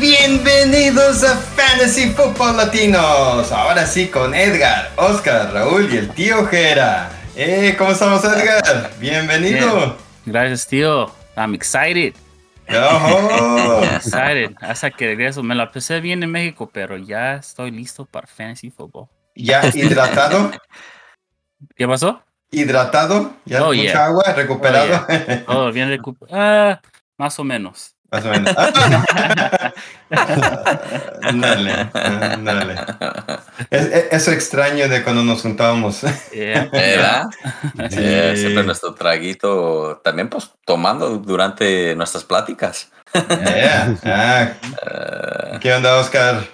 Bienvenidos a Fantasy Football Latinos. Ahora sí con Edgar, Oscar, Raúl y el tío Jera. ¡Eh! ¿Cómo estamos, Edgar? Bienvenido. Gracias, tío. I'm excited. Excited. Hasta que regreso. Me la empecé bien en México, pero ya estoy listo para Fantasy Football. ¿Ya hidratado? ¿Qué pasó? ¿Hidratado? ¿Ya Oh, mucha yeah. agua? ¿Recuperado? Todo bien recuperado. Ah, más o menos. Más o menos. Ándale, ándale. Es, es- eso extraño de cuando nos juntábamos. Yeah. ¿Verdad? Sí. Eh, siempre nuestro traguito, también pues tomando durante nuestras pláticas. Yeah. Ah, Eh, ¿Qué onda, Oscar?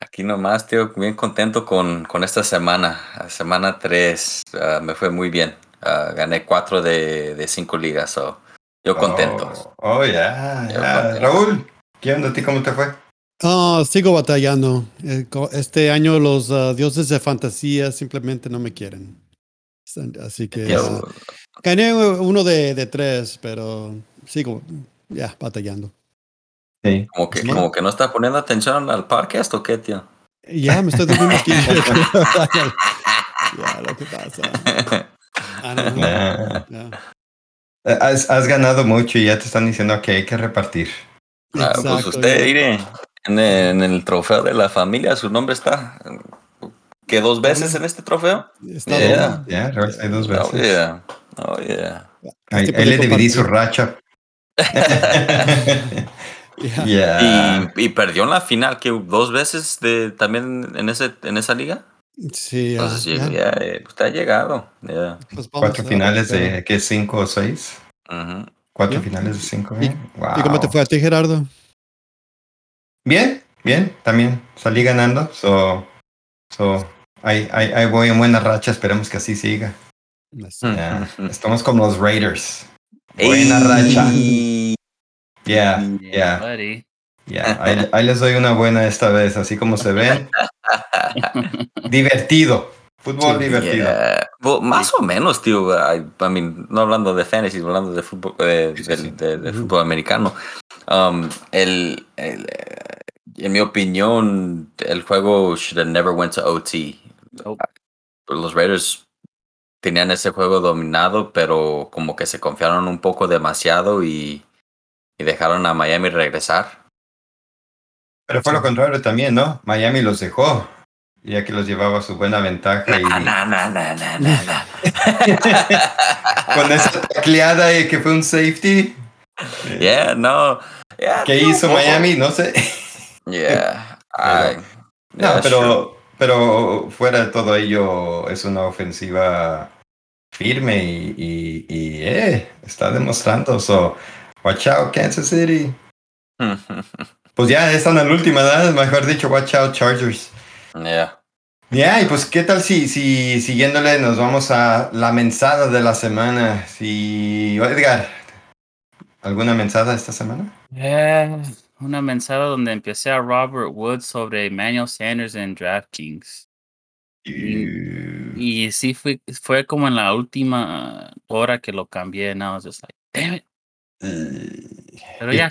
aquí nomás, tío, bien contento con, con esta semana. Semana 3 me fue muy bien. Ah, gané 4 de, de 5 ligas, so, yo contento. Oh, oh, ya, contento. Raúl, ¿qué onda a ti? ¿Cómo te fue? Ah, sigo batallando. Eh, Este año los ah, dioses de fantasía simplemente no me quieren. Así que Yo- ah, gané uno de, de tres, pero sigo ya batallando. Sí. como, que, Sí. como que no está poniendo atención al podcast o qué, tío. Ya me estoy durmiendo aquí. ya, lo que pasa. Ah. Has, has ganado mucho y ya te están diciendo que hay que repartir. Ah, pues usted, mire, en el, en el trofeo de la familia, su nombre está. ¿Qué dos veces en este trofeo? Está Yeah. Raúl, hay dos Oh, veces. yeah. Oh, yeah. Ahí, Este ahí le dividí su racha. Ya. Ya. Y, y perdió en la final, que dos veces de, también en, ese, en esa liga. Sí, ya, ya, eh, ha llegado. ya. Pues Cuatro finales de, ¿qué? ¿Cinco o seis? Cuatro finales de cinco. ¿Y- ¿eh? ¿Y cómo te Wow. fue a ti, Gerardo? Bien, bien, también salí ganando. So, so, ahí, ahí, ahí voy en buena racha, esperemos que así siga. Estamos como los Raiders. Buena racha. Yeah, Yeah, yeah, yeah. Ahí, ahí les doy una buena esta vez, así como se ven. Divertido. Fútbol Sí. divertido. Yeah. Well, más o menos, tío. I, I mean, no hablando de fantasy, hablando de fútbol, eh, Sí, del- sí. de, de Ujú. fútbol americano. Um, el, el, en mi opinión, el juego should have never went to OT. Nope. Los Raiders tenían ese juego dominado, pero como que se confiaron un poco demasiado y, y dejaron a Miami regresar. Pero fue lo contrario también, ¿no? Miami los dejó, ya que los llevaba su buena ventaja y Na, na, na, na, na, na, na. con esa tacleada y que fue un safety. Yeah, no. Yeah, ¿Qué hizo. Miami? No sé. Yeah. I- No, yeah, sure. pero, pero fuera de todo ello, es una ofensiva firme y, y, y, eh, está demostrando. So, watch out, Kansas City. Pues ya están en la última edad, mejor dicho, watch out, Chargers. yeah. Ya, y pues, ¿qué tal si, si siguiéndole nos vamos a la mensada de la semana? Si, Edgar, ¿alguna mensada esta semana? Eh, una mensada donde empecé a Robert Woods sobre Emmanuel Sanders en DraftKings. Y sí fue, fue como en la última hora que lo cambié. And I was just like, damn it. Pero ya,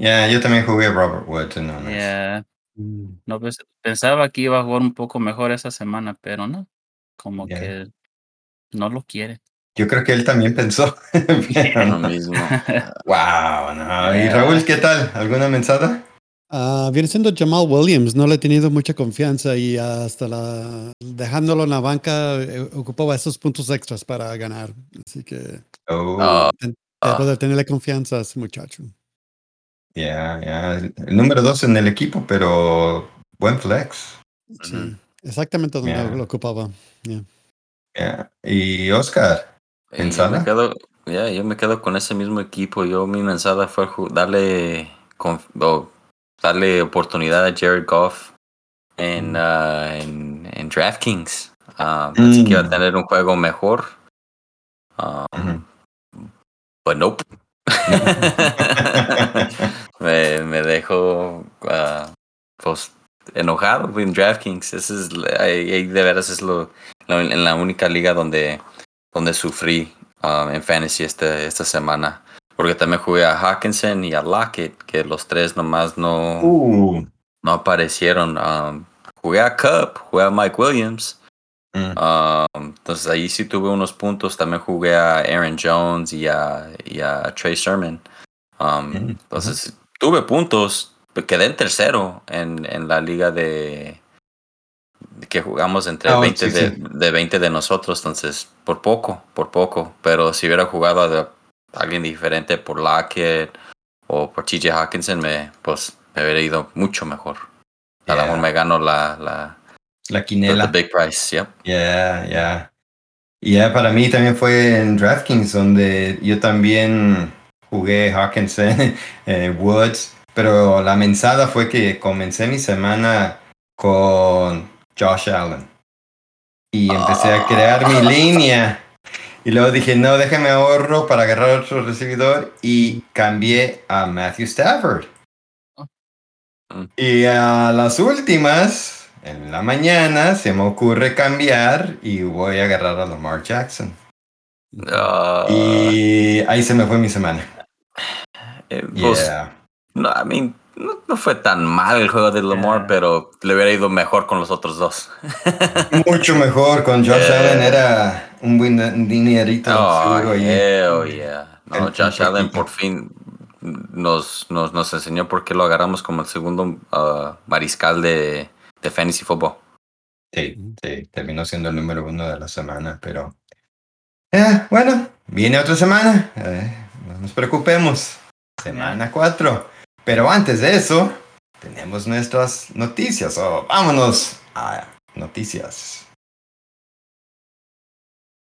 Ya, yo también jugué Robert Woods en yeah, Mm. no, pues, pensaba que iba a jugar un poco mejor esa semana, pero no. Como Ya. que no lo quiere. Yo creo que él también pensó. Pero Lo no. mismo. Wow, no. ¿Y Yeah. Raúl, qué tal? ¿Alguna mensada? Ah, viene siendo Jamal Williams, no le he tenido mucha confianza y hasta la dejándolo en la banca eh, ocupaba esos puntos extras para ganar. Así que Oh, ten- Ah. debo de tenerle confianza a ese muchacho. Ya, ya. El número dos en el equipo, pero buen flex. Sí, exactamente donde Yeah. lo ocupaba. Yeah. Ya. Y Oscar, yo ¿Pensada? quedo, yeah, yo me quedo con ese mismo equipo. Yo mi mensada fue darle darle oportunidad a Jared Goff en, Mm. ah, en, en DraftKings. Pensé que iba a Mm. tener un juego mejor. Nope. me, me dejo ah, pues enojado en DraftKings. Ese es, ahí de veras es lo, lo- en la única liga donde, donde sufrí um, en fantasy este, esta semana. Porque también jugué a Hawkinson y a Lockett, que los tres nomás no, Uh, no aparecieron. Um, jugué a Cup, jugué a Mike Williams. mm, Um, entonces ahí sí tuve unos puntos. También jugué a Aaron Jones y a, y a Trey Sermon. Um, Mm, entonces tuve puntos. Quedé en tercero en, en la liga de que jugamos entre Ah, 20 sí, de, sí. de 20 de nosotros. Entonces, por poco, por poco. Pero si hubiera jugado a alguien diferente por Lockett o por TJ Hawkinson, me, pues me hubiera ido mucho mejor. A lo Yeah. mejor me gano la, la, la the quinela. big price. Yep. Ya, ya. Y ya para mí también fue en DraftKings donde yo también jugué Hawkinson, eh, Woods, pero la mensada fue que comencé mi semana con Josh Allen. Y empecé a crear mi línea. Y luego dije, no, déjame ahorro para agarrar otro recibidor y cambié a Matthew Stafford. Mm. Y a las últimas, en la mañana, se me ocurre cambiar y voy a agarrar a Lamar Jackson. Ah, Y ahí se me fue mi semana. Eh, pues, Yeah. no, I mean, no, no fue tan mal el juego de Lamar, Yeah. pero le hubiera ido mejor con los otros dos. Mucho mejor con Josh Yeah. Allen, era un buen dinerito Oh, seguro ahí. hell yeah. No, El Josh Allen por fin nos, nos, nos enseñó por qué lo agarramos como el segundo ah, mariscal de, de fantasy football. Sí, sí, terminó siendo el número uno de la semana, pero... Eh, bueno, viene otra semana. eh, no nos preocupemos. Semana 4. Pero antes de eso, tenemos nuestras noticias. Oh, vámonos a noticias.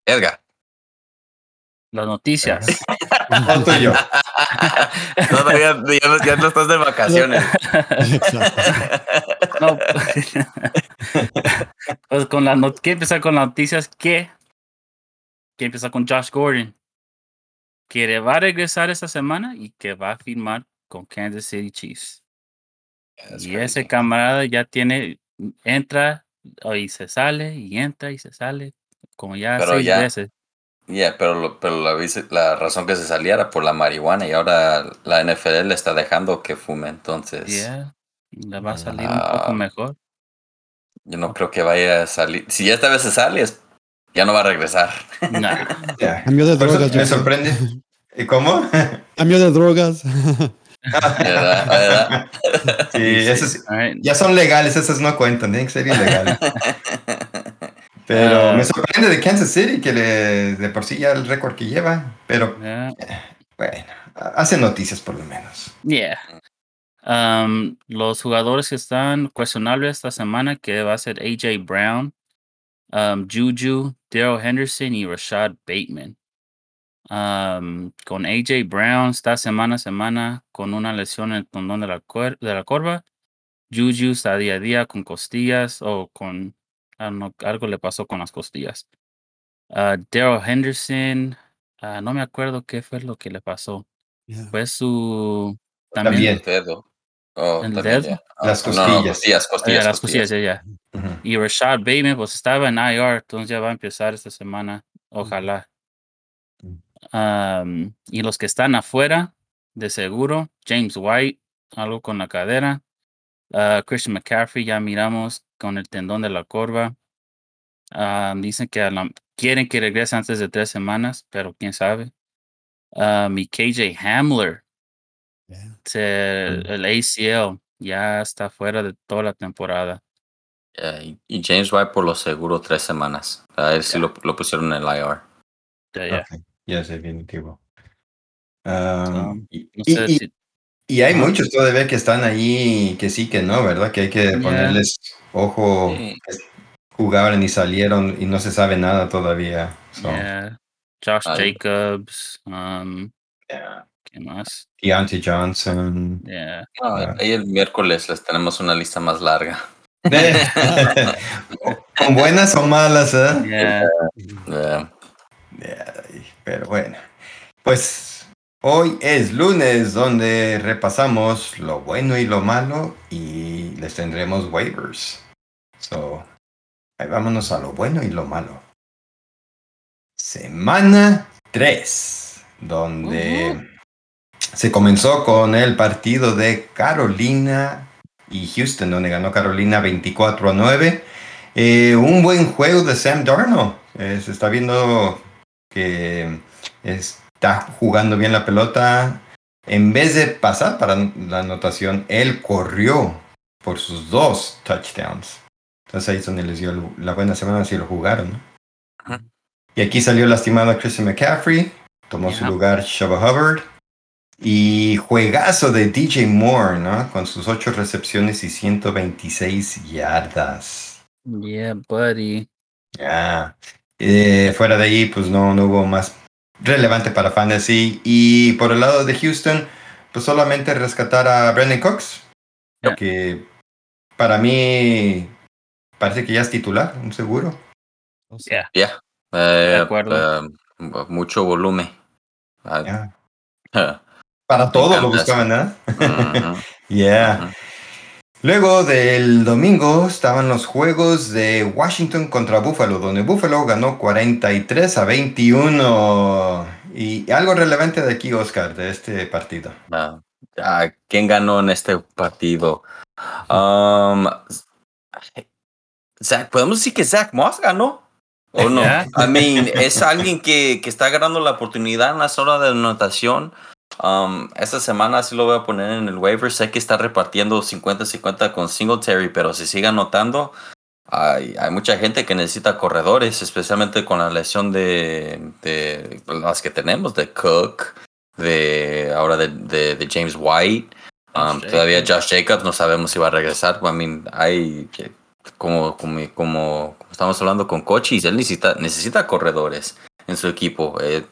Edgar. Las noticias. Tuyo. No, no, ya, ya no, ya no estás de vacaciones. No. pues con las not- ¿Qué empezar con las noticias? ¿Qué? Que empieza con Josh Gordon. Que va a regresar esta semana y que va a firmar con Kansas City Chiefs. That's y ese crazy. camarada ya tiene, entra y se sale y entra y se sale como ya Pero seis ya- veces. Yeah, pero, lo- pero la, la razón que se saliera por la marihuana y ahora la NFL le está dejando que fume, entonces Yeah. Le va a salir un Ah. poco mejor. yo no creo que vaya a salir. Si esta vez se sale, es- ya no va a regresar. Nah. Cambio de eso drogas. yo me sorprende. ¿Y cómo? Cambio de drogas. ¿Verdad? ¿Verdad? Sí, esos right. ya son legales, esas no cuentan, tienen que ser ilegales. Pero Ah. me sorprende de Kansas City que le, de por sí ya el récord que lleva. Pero Yeah. bueno, hace noticias por lo menos. Yeah. Um, los jugadores que están cuestionables esta semana, que va a ser AJ Brown, um, Juju, Daryl Henderson y Rashad Bateman. Um, con AJ Brown está semana a semana con una lesión en el tendón de la, cuer- de la corva. Juju está día a día con costillas o con ah, no, algo le pasó con las costillas. Ah, Daryl Henderson, ah, no me acuerdo qué fue lo que le pasó. Yeah. Fue su También. Dedo. Oh, ya. Ah, Las no, no, costillas. costillas, Ah, costillas, ya, las costillas. costillas, ya. Ujú. Y Rashad Bateman, pues estaba en IR, entonces ya va a empezar esta semana. Ojalá. Mm. Y los que están afuera, de seguro, James White, algo con la cadera. Ah, Christian McCaffrey, ya miramos con el tendón de la corva. Dicen que la- quieren que regrese antes de tres semanas, pero quién sabe. Y KJ Hamler, Yeah. se- el ACL, ya está fuera de toda la temporada. Yeah, y, y James White por lo seguro tres semanas. A él sí lo, lo pusieron en el IR. Ya, ya. Ok, Ya es definitivo. Ah, Um, y, No y- sé y- si- y hay muchos todavía que están ahí que sí que no, ¿verdad? Que hay que Yeah. ponerles ojo. Sí. que Jugaron y salieron y no se sabe nada todavía. So, Yeah. Josh. Jacobs. Um, yeah. ¿Qué más? Deontay Johnson. Yeah. No, Ah. ahí el miércoles les tenemos una lista más larga. Con buenas o malas, ¿eh? Yeah. Yeah. Yeah, Pero bueno, pues Hoy es lunes donde repasamos lo bueno y lo malo y les tendremos waivers. So, ahí vámonos a lo bueno y lo malo. Semana 3, donde se comenzó con el partido de Carolina y Houston, donde ganó Carolina 24 a 9. Eh, un buen juego de Sam Darnold. Eh, se está viendo que está jugando bien la pelota. En vez de pasar para la anotación, él corrió por sus dos touchdowns. Entonces ahí es donde les dio la buena semana si lo jugaron. Y aquí salió lastimado Christian McCaffrey. Tomó su lugar Shaba Hubbard. Y juegazo de DJ Moore, ¿no? Con sus ocho recepciones y 126 yardas. Yeah, buddy. Ya. Eh, fuera de ahí, pues no, no hubo más relevante para Fantasy. Y por el lado de Houston, pues solamente rescatar a Brandon Cox. Ya. Que para mí parece que ya es titular, un seguro. O sea, Yeah. Eh, De acuerdo. eh, mucho volumen. Ah, Ya. Para todo lo buscaban, ¿eh? ujú, Yeah. ujú. Luego del domingo estaban los juegos de Washington contra Buffalo, donde Buffalo ganó 43 a 21. Y algo relevante de aquí, Oscar, de este partido. Ah, ah, ¿Quién ganó en este partido? Um, Zach, ¿Podemos decir que Zach Moss ganó? ¿O no? I mean, es alguien que, que está ganando la oportunidad en la zona de anotación. Um, esta semana sí lo voy a poner en el waiver. Sé que está repartiendo 50-50 con Singletary, pero si sigue anotando, hay, hay mucha gente que necesita corredores, especialmente con la lesión de, de las que tenemos, de Cook, de ahora de, de, de James White. Um, Josh todavía Jacobs. Josh Jacobs no sabemos si va a regresar. I mean, hay como, como, como, como estamos hablando con Cochis, él necesita, necesita corredores en su equipo. Eh,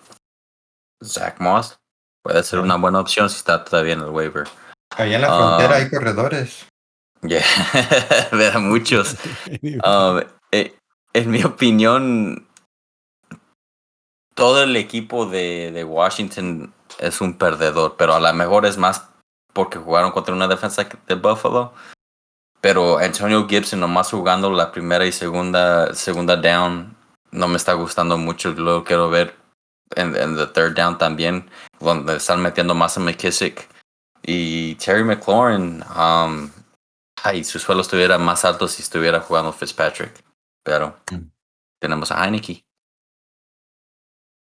Zach Moss puede ser una buena opción si está todavía en el waiver. Allá en la Ah. frontera hay corredores. Yeah. Ver a muchos. Um, eh, en mi opinión, todo el equipo de, de Washington es un perdedor, pero a lo mejor es más porque jugaron contra una defensa de Buffalo. Pero Antonio Gibson nomás jugando la primera y segunda, segunda down no me está gustando mucho. Lo quiero ver en, en the third down también, donde están metiendo más a McKissick. Y Terry McLaurin, um, ay, su suelo estuviera más alto si estuviera jugando Fitzpatrick. Pero Mm. tenemos a Heineke.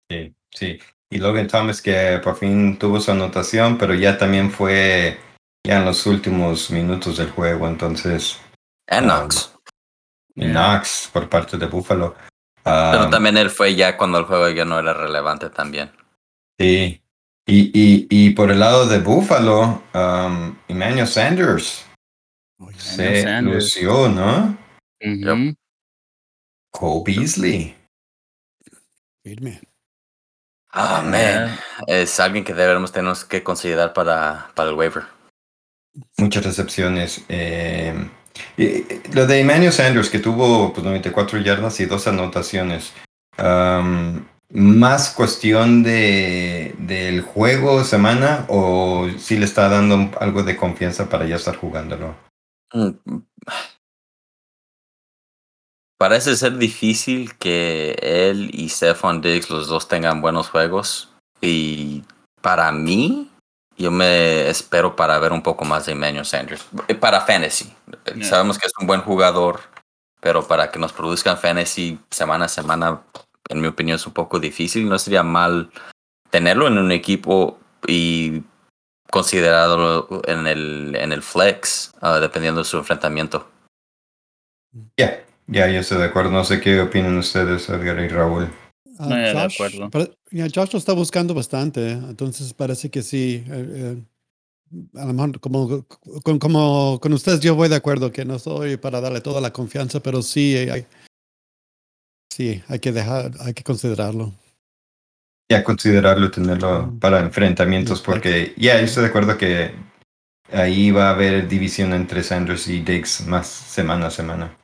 Sí, sí. Y Logan Thomas que por fin tuvo su anotación, pero ya también fue ya en los últimos minutos del juego, entonces And Ah, Knox. Yeah. Knox por parte de Buffalo. Pero Ah, también él fue ya cuando el juego ya no era relevante también. Sí. Y, y, y por el lado de Buffalo, um, Emmanuel Sanders se Sanders. lució, ¿no? Cole Beasley. firme. Ah, man. Es alguien que debemos tenemos que considerar para, para el waiver. Muchas recepciones. eh, y- y lo de Emmanuel Sanders, que tuvo pues, 94 yardas y dos anotaciones. ¿Más cuestión de, del juego semana o si le está dando algo de confianza para ya estar jugándolo? Mm. Parece ser difícil que él y Stephon Diggs los dos tengan buenos juegos. Y para mí, yo me espero para ver un poco más de Emmanuel Sanders. Eh, Para fantasy. Yeah. Sabemos que es un buen jugador, pero para que nos produzcan fantasy semana a semana, en mi opinión, es un poco difícil. No sería mal tenerlo en un equipo y considerarlo en el, en el flex, ah, dependiendo de su enfrentamiento. Ya, ya, yo estoy de acuerdo. No sé qué opinan ustedes, Edgar y Raúl. No, ya, de acuerdo. pare- ya, Josh lo está buscando bastante, ¿eh? entonces parece que sí. eh, eh, a lo mejor como con, como con ustedes yo voy de acuerdo que no soy para darle toda la confianza, pero sí hay, sí, hay que dejar, hay que considerarlo. Ya considerarlo, tenerlo Mm. para enfrentamientos, porque ya yo estoy de acuerdo que ahí va a haber división entre Sanders y Diggs más semana a semana.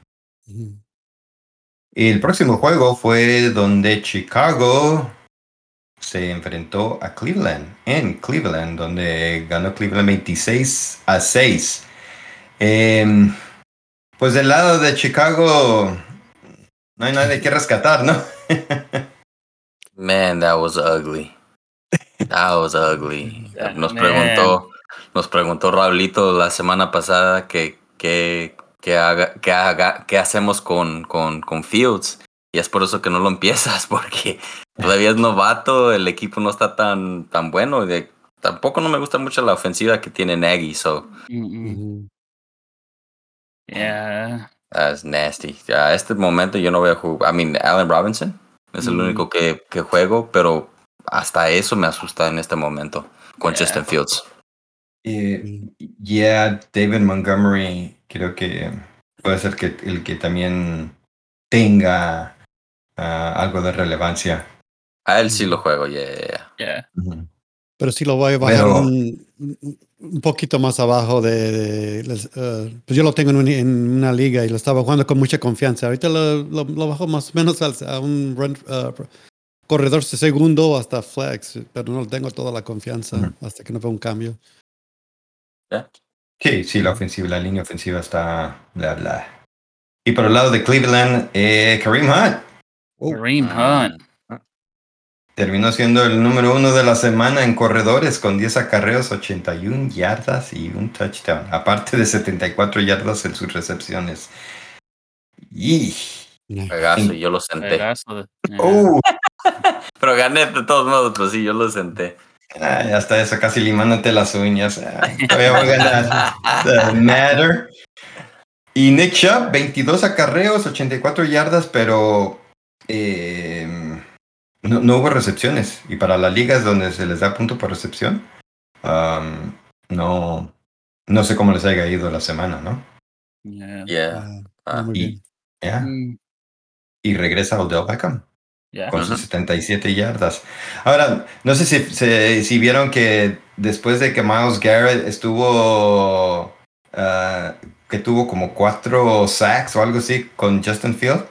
Y el próximo juego fue donde Chicago se enfrentó a Cleveland en Cleveland, donde ganó Cleveland 26 a 6. Em, pues del lado de Chicago no hay nadie que rescatar, ¿no? Man, that was ugly. That was ugly. Nos man. preguntó, nos preguntó Raulito la semana pasada que, que, que, haga, que, haga, qué hacemos con, con, con Fields. Y es por eso que no lo empiezas, porque todavía es novato, el equipo no está tan, tan bueno. de- tampoco no me gusta mucho la ofensiva que tiene Nagy, so. Ujú. Yeah. that's nasty. A este momento yo no voy a jugar. I mean, Allen Robinson es el Mm. único que, que juego, pero hasta eso me asusta en este momento con Yeah. Justin Fields. Eh, yeah, David Montgomery creo que puede ser que el que también tenga ah, algo de relevancia. A él sí lo juego, yeah, yeah. Ujú. Pero sí lo voy a bajar Pero- un, poquito más abajo de... eh, pues yo lo tengo en, un- en una liga y lo estaba jugando con mucha confianza. Ahorita lo, lo, lo bajo más o menos al- a un run, eh, corredor de segundo hasta flex, pero no tengo toda la confianza hasta que no vea un cambio. Sí, sí, la ofensiva, la línea ofensiva está bla bla. Y por el lado de Cleveland, eh, Kareem Hunt Oh. Kareem Ah. Hunt. terminó siendo el número uno de la semana en corredores con 10 acarreos, 81 yardas y un touchdown, aparte de 74 yardas en sus recepciones. Y yo lo senté. Yeah. oh, Pero gané de todos modos, pues sí, yo lo senté. Ay, hasta eso casi limándote las uñas. Todavía voy a ganar. Doesn't matter. Y Nick Chubb, 22 acarreos, 84 yardas, pero eh, no, no hubo recepciones. Y para las ligas donde se les da punto por recepción, um, no, no sé cómo les haya ido la semana, ¿no? Yeah. Yeah. Ah, Ah, y-. Ya. Mm, Y regresa Odell Beckham. Yeah. con sus Ujú. 77 yardas. Ahora, no sé si, si, si vieron que después de que Miles Garrett estuvo, ah, que tuvo como cuatro sacks o algo así con Justin Field,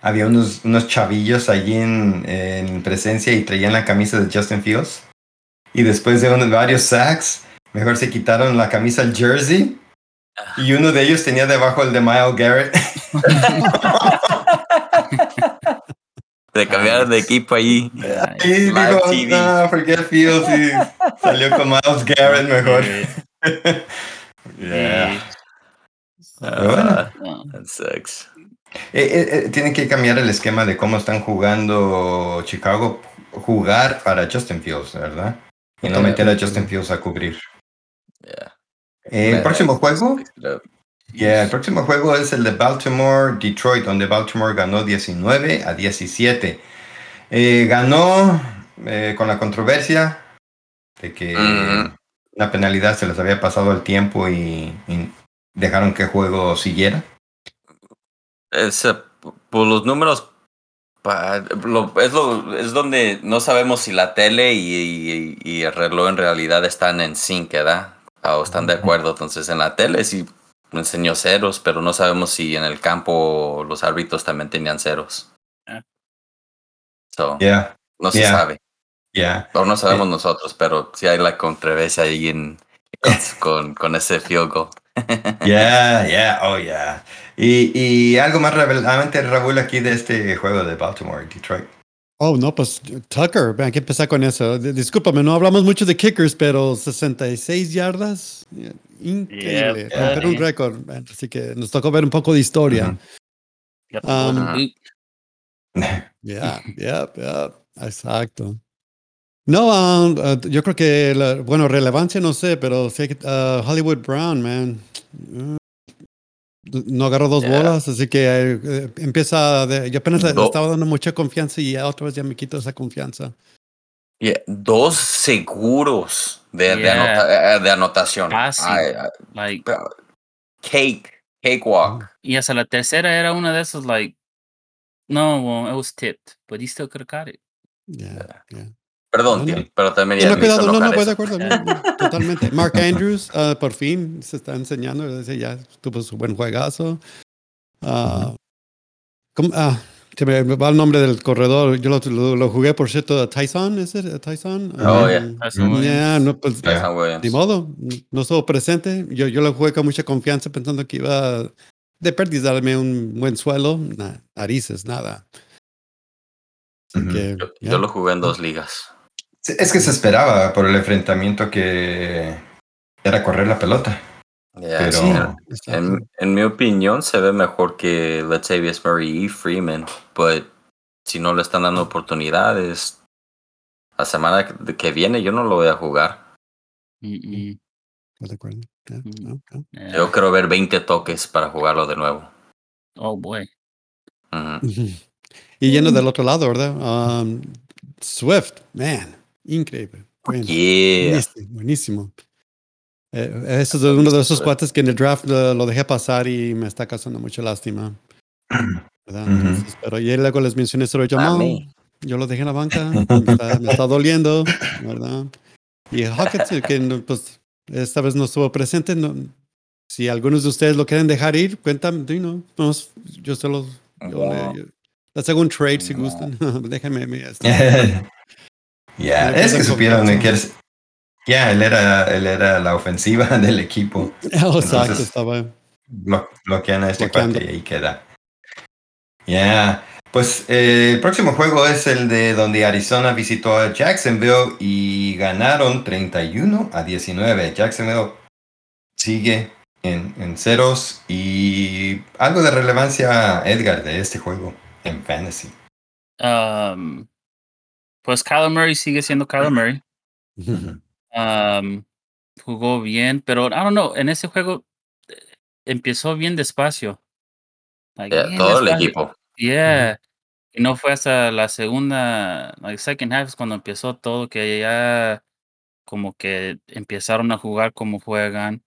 había unos, unos chavillos allí en, en presencia y traían la camisa de Justin Fields. Y después de unos, varios sacks, mejor se quitaron la camisa, el jersey. Y uno de ellos tenía debajo el de Miles Garrett. De cambiar de equipo ahí. Y digo, no, forget Fields y salió con Miles Garrett mejor. Yeah. Bueno. Ah, No. that sucks. Eh, eh, eh, tienen que cambiar el esquema de cómo están jugando Chicago, jugar para Justin Fields, ¿verdad? Y no meter a Justin Fields a cubrir. Yeah. Eh, el próximo juego. Yeah, el próximo juego es el de Baltimore, Detroit, donde Baltimore ganó 19 a 17. Eh, ganó eh, con la controversia de que Ujú. una penalidad se les había pasado el tiempo y, y dejaron que el juego siguiera. Es, eh, por los números, pa- lo- es, lo, es donde no sabemos si la tele y, y- y el reloj en realidad están en sync, ¿verdad? O están de acuerdo. Entonces en la tele sí enseñó ceros, pero no sabemos si en el campo los árbitros también tenían ceros. Ah. So, Yeah, no se yeah. sabe. yeah. O no sabemos nosotros, pero sí hay la controversia ahí en, con, con, ese field goal. Yeah, yeah, oh yeah. Y, y algo más relevante, Raúl, aquí de este juego de Baltimore, Detroit. Oh, no, pues Tucker, hay que empezar con eso. Discúlpame, no hablamos mucho de kickers, pero 66 yardas. Increíble. Yep, Romper un eh. récord. Así que nos tocó ver un poco de historia. Got the Um. Yeah, yeah, yeah. Exacto. No, um, uh, yo creo que, la- bueno, relevancia no sé, pero sí, uh, Hollywood Brown, man. Uh, no agarró dos Yeah. bolas, así que eh, eh, empieza, de, yo apenas le, estaba dando mucha confianza y otra vez ya me quito esa confianza. Yeah, Dos seguros de, de, Yeah. anota- eh, de anotación. Fácil. Ay, ay, Like, cake, cakewalk. y hasta la tercera era una de esos, like, no, well, it was tipped, but he still could have caught it. Yeah, yeah. Perdón, No, tío, no. pero también No, ya cuidado, no, no, voy de acuerdo, totalmente. Mark Andrews, ah, por fin, se está enseñando, ya tuvo su buen juegazo. Ah, ¿cómo, ah, Se me va el nombre del corredor. Yo lo, lo, lo jugué, por cierto, Tyson, ¿es it? Tyson? Oh, Um, yeah. Tyson Williams. yeah, no, pues, Tyson Williams. ni modo, no estuvo presente. Yo, yo lo jugué con mucha confianza pensando que iba de pérdida darme un buen suelo. Nah, narices, nada. Que, Yo, lo jugué en dos ligas. Es que se esperaba por el enfrentamiento que era correr la pelota. Yeah, Pero- sí, en- en, mi opinión se ve mejor que Latavius Murray y Freeman, but si no le están dando oportunidades, la semana que- viene yo no lo voy a jugar. Mm. Yeah. Yo quiero ver 20 toques para jugarlo de nuevo. Oh boy. Y yendo del otro lado, ¿verdad? Um, Swift, man, increíble. Bueno, Yeah. buenísimo, buenísimo. Eh, ese es uno de esos cuates que en el draft lo, lo dejé pasar y me está causando mucha lástima. ¿verdad? Ujú. Entonces, pero y luego les mencioné sobre Jamal. Yo lo dejé en la banca. Me está, me está doliendo, ¿verdad? Y Hawkins, que no, pues esta vez no estuvo presente. No, si algunos de ustedes lo quieren dejar ir, cuéntame. you know, vamos, yo se los. Yo Wow. le, yo- les hago un trade si gustan. Déjenme. me- Ya, Le es que supieron que es- ya él era, él era la ofensiva del equipo. Oh, exacto, Entonces- estaba. Blo- bloquean a este Bloqueando. cuate y ahí queda. Ya, pues eh, el próximo juego es el de donde Arizona visitó a Jacksonville y ganaron 31 a 19. Jacksonville sigue en, en ceros y algo de relevancia, Edgar, de este juego en Fantasy. Um, pues Kyler Murray sigue siendo Kyler Murray. Um, jugó bien, pero I don't know, en ese juego eh, empezó bien despacio. Like, Yeah, bien todo el despacio. equipo. Yeah. Y no fue hasta la segunda, like second half es cuando empezó todo, que ya como que empezaron a jugar como juegan.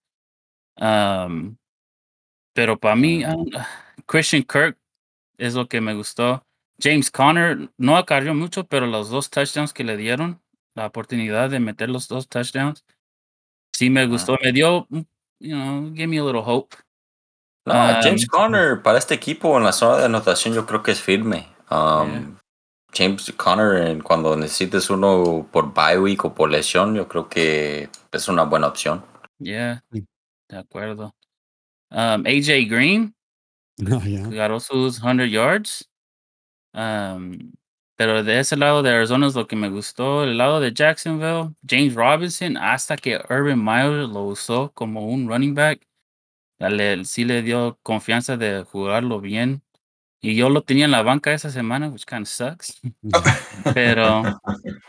Um, pero para mí, I don't- Christian Kirk es lo que me gustó. James Conner no acarrió mucho, pero los dos touchdowns que le dieron, la oportunidad de meter los dos touchdowns, sí me gustó. Me dio, mm, you know, give me a little hope. No, Um, James Conner para este equipo en la zona de anotación yo creo que es firme. Um, Yeah. James Conner cuando necesites uno por bye week o por lesión yo creo que es una buena opción. Yeah, de acuerdo. Um, AJ Green ya. agarró sus 100 yards. Um, pero de ese lado de Arizona es lo que me gustó. El lado de Jacksonville, James Robinson, hasta que Urban Meyer lo usó como un running back, le- sí le dio confianza de jugarlo bien. Y yo lo tenía en la banca esa semana, which kind of sucks. Pero,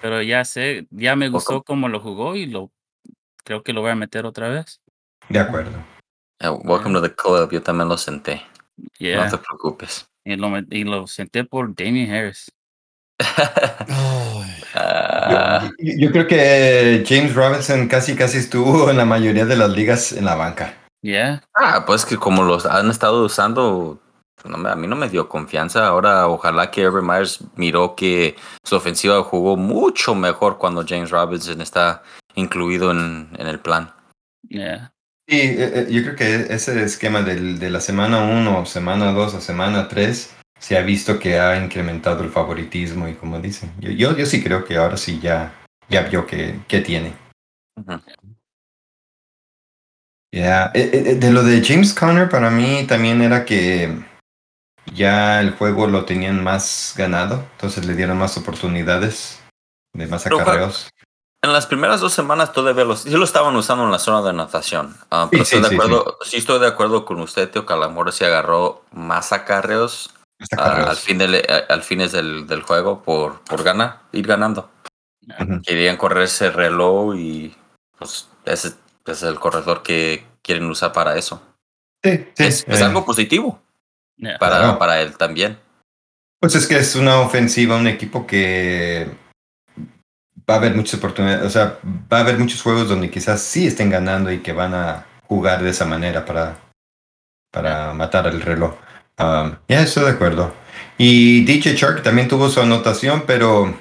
pero ya sé, ya me gustó cómo lo jugó y lo creo que lo voy a meter otra vez. De acuerdo. Eh, welcome to the club, yo también lo senté. Yeah. No te preocupes. Y lo, y lo senté por Damien Harris. Yo, yo creo que James Robinson casi casi estuvo en la mayoría de las ligas en la banca. Yeah. ah, pues que como los han estado usando, no me- a mí no me dio confianza. Ahora ojalá que Urban Myers miró que su ofensiva jugó mucho mejor cuando James Robinson está incluido en, en el plan. Yeah. Sí, eh, eh, yo creo que ese esquema del- de la semana 1, semana 2 o semana 3 se ha visto que ha incrementado el favoritismo y como dicen, yo, yo, yo sí creo que ahora sí ya, ya vio que, que tiene. Ya, eh, eh, de lo de James Conner para mí también era que ya el juego lo tenían más ganado, entonces le dieron más oportunidades de más acarreos. En las primeras dos semanas todavía los, sí lo estaban usando en la zona de natación. Ah, pero Sí, estoy sí, de acuerdo, sí, estoy de acuerdo con usted, lo mejor sí agarró más acarreos Al, fin del, eh, al fines del, del juego por, por ganar, ir ganando. Querían correr ese reloj y pues ese, ese es el corredor que quieren usar para eso. Sí, sí, es es eh, algo positivo Yeah. para, Claro. para él también. Pues es que es una ofensiva, un equipo que va a haber muchas oportunidades, o sea, va a haber muchos juegos donde quizás sí estén ganando y que van a jugar de esa manera para, para matar el reloj. Um, ya estoy de acuerdo. Y DJ Shark también tuvo su anotación, pero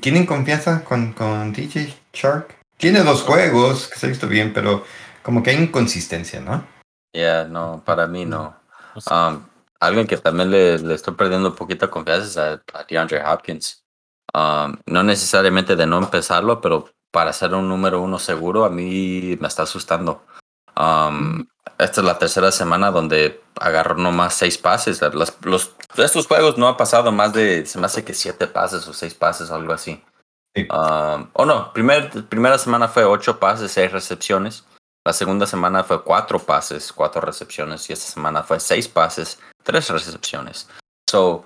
¿tienen confianza con, con DJ Shark? Tiene dos juegos que se ha visto bien, pero como que hay inconsistencia, ¿no? Ya, no, para mí no. Um, alguien que también le, le estoy perdiendo un poquito de confianza es a, a DeAndre Hopkins. Um, no necesariamente de no empezarlo, pero para ser un número uno seguro, a mí me está asustando. Um, esta es la tercera semana donde agarró nomás seis pases. Los, estos juegos no ha pasado más de, se me hace que siete pases o seis pases o algo así. Sí. Um, o no, primer, primera semana fue ocho pases, seis recepciones. La segunda semana fue cuatro pases, cuatro recepciones. Y esta semana fue seis pases, tres recepciones. So,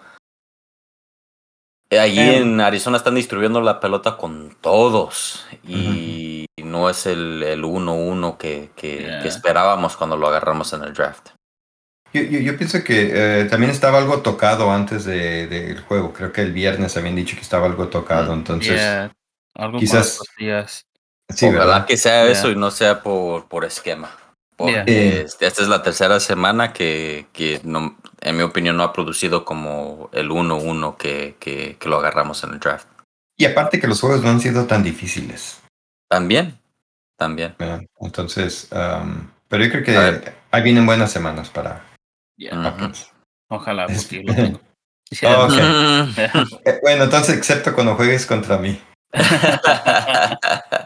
allí Em. en Arizona están distribuyendo la pelota con todos. Y no es el el 1-1 que, que, Yeah. que esperábamos cuando lo agarramos en el draft. Yo, yo, yo pienso que eh, también estaba algo tocado antes de- del juego. Creo que el viernes habían dicho que estaba algo tocado. Mm, Entonces, Yeah, algo quizás- sí, Ojalá ¿verdad? que sea Yeah. eso y no sea por, por esquema. Porque Yeah. este- esta es la tercera semana que, que no, en mi opinión no ha producido como el 1-1 que, que, que lo agarramos en el draft. Y aparte que los juegos no han sido tan difíciles. También, también. ¿verdad? Entonces, um, pero yo creo que ahí vienen buenas semanas para Yeah. Ojalá, porque lo tengo. Oh. Eh, bueno, entonces, excepto cuando juegues contra mí.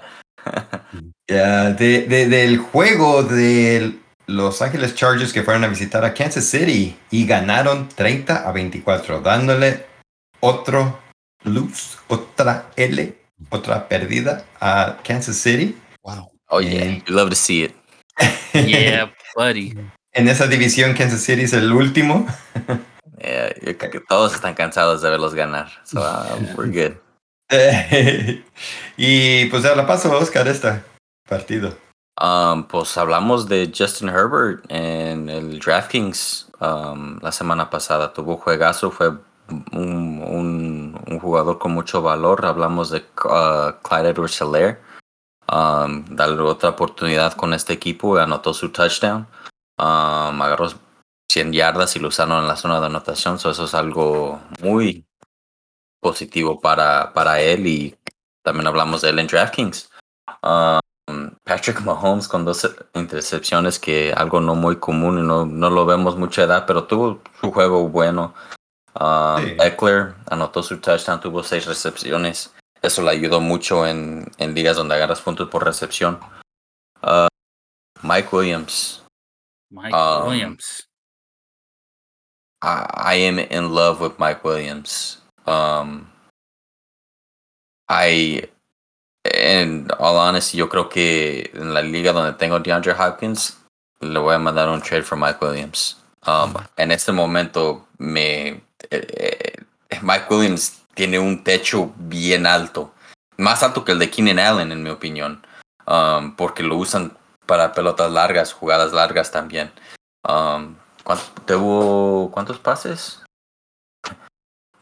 Ya, de, de- del juego de Los Ángeles Chargers que fueron a visitar a Kansas City y ganaron 30 a 24, dándole otro lose, otra L, otra pérdida a Kansas City. Wow. oh yeah, Bien. you love to see it. yeah, buddy. En esa división, Kansas City es el último. Yeah, yo creo que todos están cansados de verlos ganar. So uh, we're good. y pues ya la paso, Oscar, esta partido. Um, pues hablamos de Justin Herbert en el DraftKings um, la semana pasada. Tuvo juegazo, fue un, un- un jugador con mucho valor. Hablamos de uh, Clyde edwards helaire Um, darle otra oportunidad con este equipo. Anotó su touchdown. Um, agarró 100 yardas y lo usaron en la zona de anotación. So eso es algo muy positivo para, para él. Y también hablamos de él en DraftKings. Um, Patrick Mahomes con dos intercepciones, que algo no muy común y no, no lo vemos mucha edad, pero tuvo su juego bueno. Um, Sí. Eckler anotó su touchdown, tuvo seis recepciones. Eso le ayudó mucho en, en ligas donde agarras puntos por recepción. Uh, Mike Williams. Mike Um, Williams. I, I am in love with Mike Williams. Um, I, en all honesty, yo creo que en la liga donde tengo DeAndre Hopkins, le voy a mandar un trade for Mike Williams. Um, en este momento, me, eh, eh, Mike Williams tiene un techo bien alto, más alto que el de Keenan Allen, en mi opinión, um, porque lo usan para pelotas largas, jugadas largas también. Um, ¿cuántos, tuvo, ¿Cuántos pases?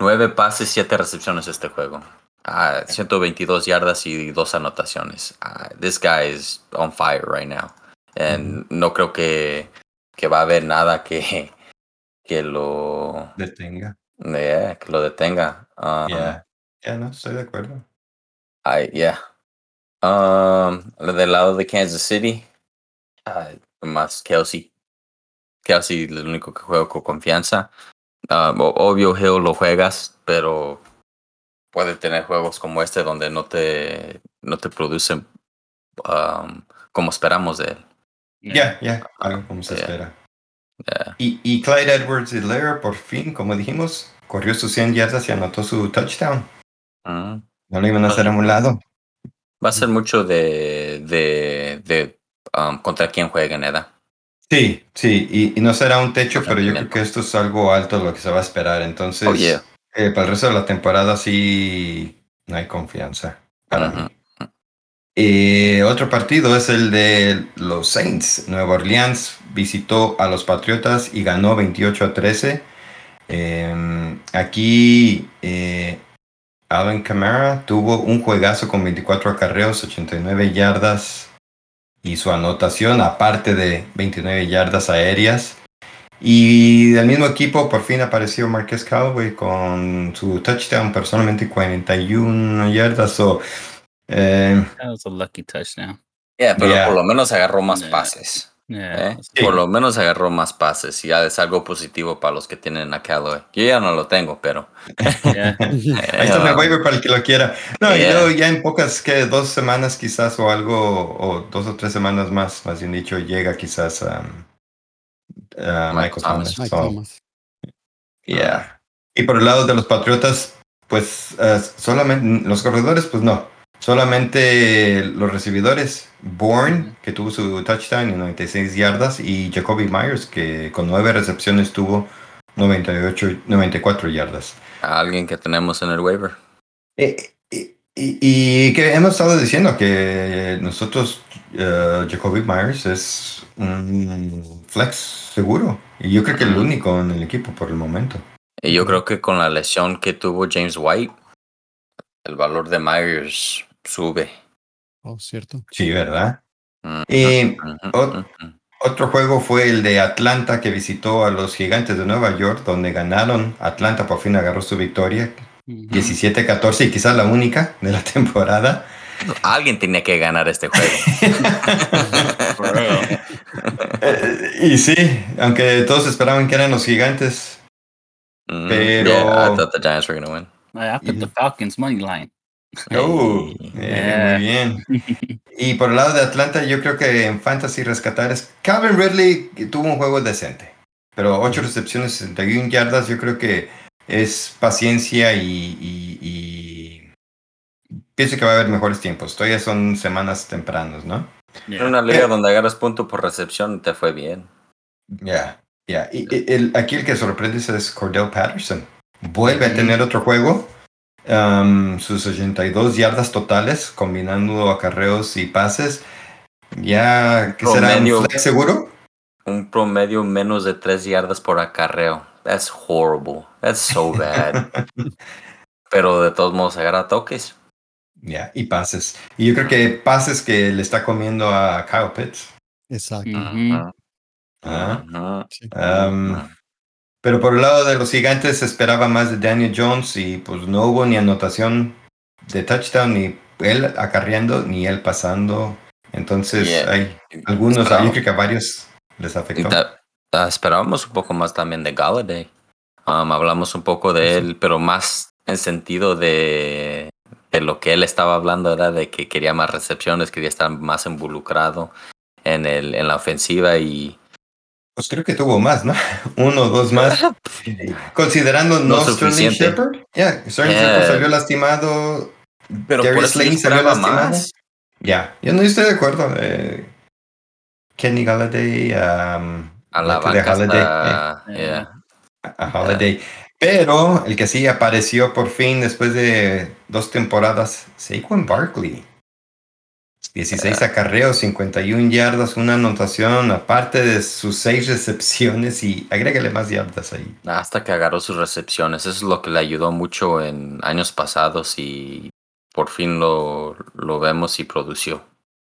Nueve pases, siete recepciones este juego. Ah, 122 yardas y dos anotaciones. Ah, this guy is on fire right now. And no creo que, que va a haber nada que, que lo, Detenga. yeah, que lo detenga. Um, Ya, ya no, estoy de acuerdo. I, yeah. Um, del lado de Kansas City, ah, más Kelsey. Kelsey, el único que juego con confianza. Um, obvio, Hill lo juegas, pero puede tener juegos como este donde no te, no te producen um, como esperamos de él. Ya, ya, algo como se Yeah. espera. Yeah. Y, y Clyde Edwards Helaire, por fin, como dijimos, corrió sus 100 yardas y anotó su touchdown. Mm. No lo iban a hacer a un lado. Va a ser mucho de, de, de um, contra quién jueguen, ¿verdad? Sí, sí, y, y no será un techo, pero yo creo que esto es algo alto lo que se va a esperar. Entonces, Oh, yeah. eh, para el resto de la temporada sí no hay confianza para mí. Eh, otro partido es el de los Saints. Nueva Orleans visitó a los Patriotas y ganó 28 a 13. Eh, aquí eh, Alvin Kamara tuvo un juegazo con 24 acarreos, 89 yardas y su anotación, aparte de 29 yardas aéreas. Y del mismo equipo por fin apareció Marquez Callaway con su touchdown, personalmente 41 yardas. So, eh, That was a lucky touchdown. Yeah, pero Yeah. por lo menos agarró más Yeah. pases. Yeah. ¿eh? Sí. Por lo menos agarró más pases y ya es algo positivo para los que tienen a Callaway. Yo ya no lo tengo, pero Yeah. Ahí está el eh, waiver para el que lo quiera. No, y Yeah. luego ya en pocas, que dos semanas quizás o algo, o dos o tres semanas más, más bien dicho, llega quizás um, a Michael Thomas. Thomas. Mike So, Thomas. yeah. Y por el lado de los Patriotas, pues eh, solamente los corredores, pues no. Solamente los recibidores. Bourne, que tuvo su touchdown y 96 yardas, y Jacoby Myers, que con nueve recepciones tuvo 98, 94 yardas. a alguien que tenemos en el waiver. Eh, Y, y- y que hemos estado diciendo que nosotros, eh, Jacoby Myers es un flex seguro. Y yo creo que el único en el equipo por el momento. Y yo creo que con la lesión que tuvo James White, el valor de Myers sube. Oh, cierto. Sí, ¿verdad? Y ot- ujú. otro juego fue el de Atlanta que visitó a los gigantes de Nueva York, donde ganaron. Atlanta por fin agarró su victoria, Mhm. 17-14, y quizás la única de la temporada. Alguien tenía que ganar este juego. Eh, y sí, aunque todos esperaban que eran los gigantes. Mm, Pero- Yeah, I thought the Giants were gonna win. I put the Falcons money line. Oh, muy bien. Y por el lado de Atlanta, yo creo que en Fantasy rescatar es Calvin Ridley tuvo un juego decente, pero 8 recepciones, 61 yardas, yo creo que es paciencia y, y- y pienso que va a haber mejores tiempos. Todavía son semanas tempranas, ¿no? En Yeah. una liga donde agarras punto por recepción te fue bien. Ya, ya. Y y el, aquí el que sorprende es Cordell Patterson. Vuelve a tener otro juego. Um, sus 82 yardas totales, combinando acarreos y pases. Ya, ¿qué será? ¿Un Promedio. flex seguro? Un promedio menos de 3 yardas por acarreo. That's horrible. That's so bad. Pero de todos modos agarra toques. Ya, y pases. Y yo creo que pases que le está comiendo a Kyle Pitts. Exacto. Um. Pero por el lado de los gigantes se esperaba más de Daniel Jones y pues no hubo ni anotación de touchdown, ni él acarreando, ni él pasando. Entonces Yeah. hay algunos, yo creo que a varios les afectó. esperábamos un poco más también de Galladay. Um, hablamos un poco de él, pero más en sentido de, de lo que él estaba hablando era de que quería más recepciones, quería estar más involucrado en, el, en la ofensiva y Pues creo que tuvo más, ¿no? Uno o dos más. Considerando No no, Sterling. Shepard. Ya, Sterling Yeah. Shepard salió lastimado. Pero yo Slayton salió lastimado. más. Ya, yo no estoy de acuerdo. eh, Kenny Galladay, um, A la banca Holiday, está- eh. yeah. eh, a Holiday. Pero el que sí apareció por fin después de dos temporadas, Saquon Barkley. 16 acarreos, 51 yardas, una anotación, aparte de sus 6 recepciones y agrégale más yardas ahí. Hasta que agarró sus recepciones. Eso es lo que le ayudó mucho en años pasados y por fin lo, lo vemos y produció.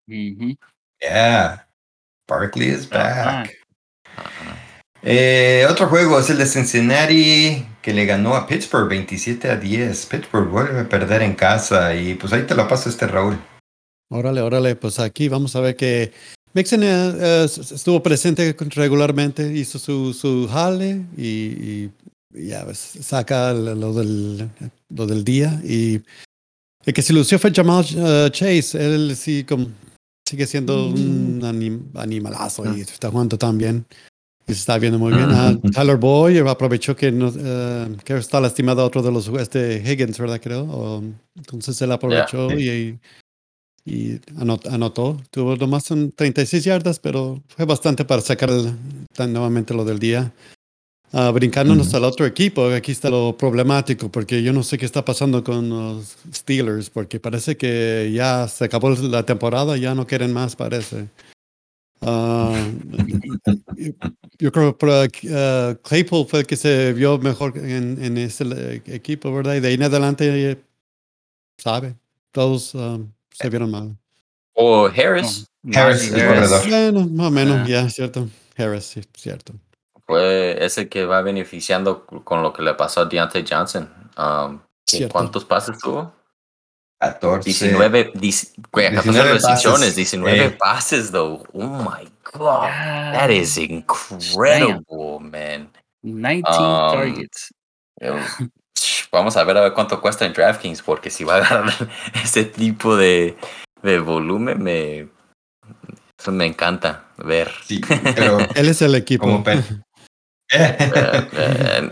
Yeah, Barkley is back. Eh, otro juego es el de Cincinnati que le ganó a Pittsburgh 27 a 10. Pittsburgh vuelve a perder en casa y pues ahí te lo paso este Raúl. Órale, órale, pues aquí vamos a ver que Mixon eh, estuvo presente regularmente, hizo su, su jale y, y ya pues, saca lo del, lo del día. Y el que se lució fue Jamal eh, Chase, él sí como, sigue siendo un anim- animalazo y está jugando tan bien. Y se está viendo muy bien. Ah, Tyler Boy aprovechó que, no, eh, que está lastimado otro de los este Higgins, ¿verdad? Creo. O, entonces él aprovechó y, y anot- anotó. Tuvo nomás un 36 yardas, pero fue bastante para sacar el- tan nuevamente lo del día. Ah, brincándonos Ujú. al otro equipo, aquí está lo problemático, porque yo no sé qué está pasando con los Steelers, porque parece que ya se acabó la temporada, ya no quieren más, parece. Ah, yo, creo que ah, Claypool fue el que se vio mejor en, en ese equipo, ¿verdad? Y de ahí en adelante, eh, sabe, todos ah, se vieron mal. O Harris. Harris, el corredor. Bueno, más o menos, Ah. ya, cierto. Harris, sí, cierto. Fue ese que va beneficiando con lo que le pasó a Deontay Johnson. Um, ¿qué- Cierto. ¿Cuántos pases tuvo? 14. 19, dis- güey, 14 19 recepciones, pases. 19 Eh. pases, though. Oh my god. That is incredible, man. 19 Um, targets. Vamos a ver a ver cuánto cuesta en DraftKings, porque si va a agarrar ese tipo de, de volumen, me, eso me encanta ver. Sí, pero Él es el equipo. Eh, eh,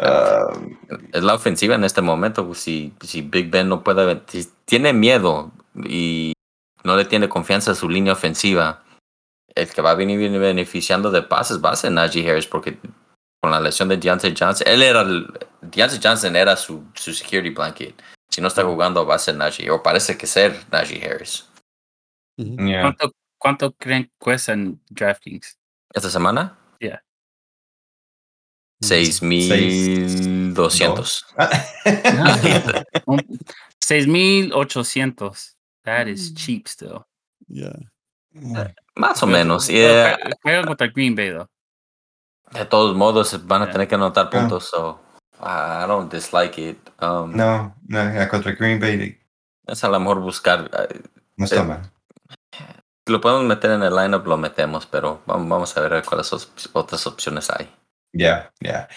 es la ofensiva en este momento. pues, Si, si Big Ben no puede, si tiene miedo y no le tiene confianza a su línea ofensiva, el que va a venir beneficiando de pases va a ser Najee Harris, porque con la lesión de Deontay Johnson, él era el, Deontay Johnson era su, su security blanket. Si no está jugando, va a ser Najee, o parece que ser Najee Harris. Yeah. ¿Cuánto, ¿Cuánto creen cuesta en DraftKings? ¿Esta semana? Yeah. Seis mil doscientos. Un- 6,800. That is cheap still. Yeah. Más o menos. Yeah. Juegan contra Green Bay, though. De todos modos, van a Yeah. tener que anotar Ah. puntos, so I don't dislike it. Um, No, no, ya contra Green Bay Es a lo mejor buscar. eh, no está Eh, mal. Si lo podemos meter en el lineup, lo metemos, pero vamos, vamos a ver cuáles op- otras opciones hay. Ya, ya.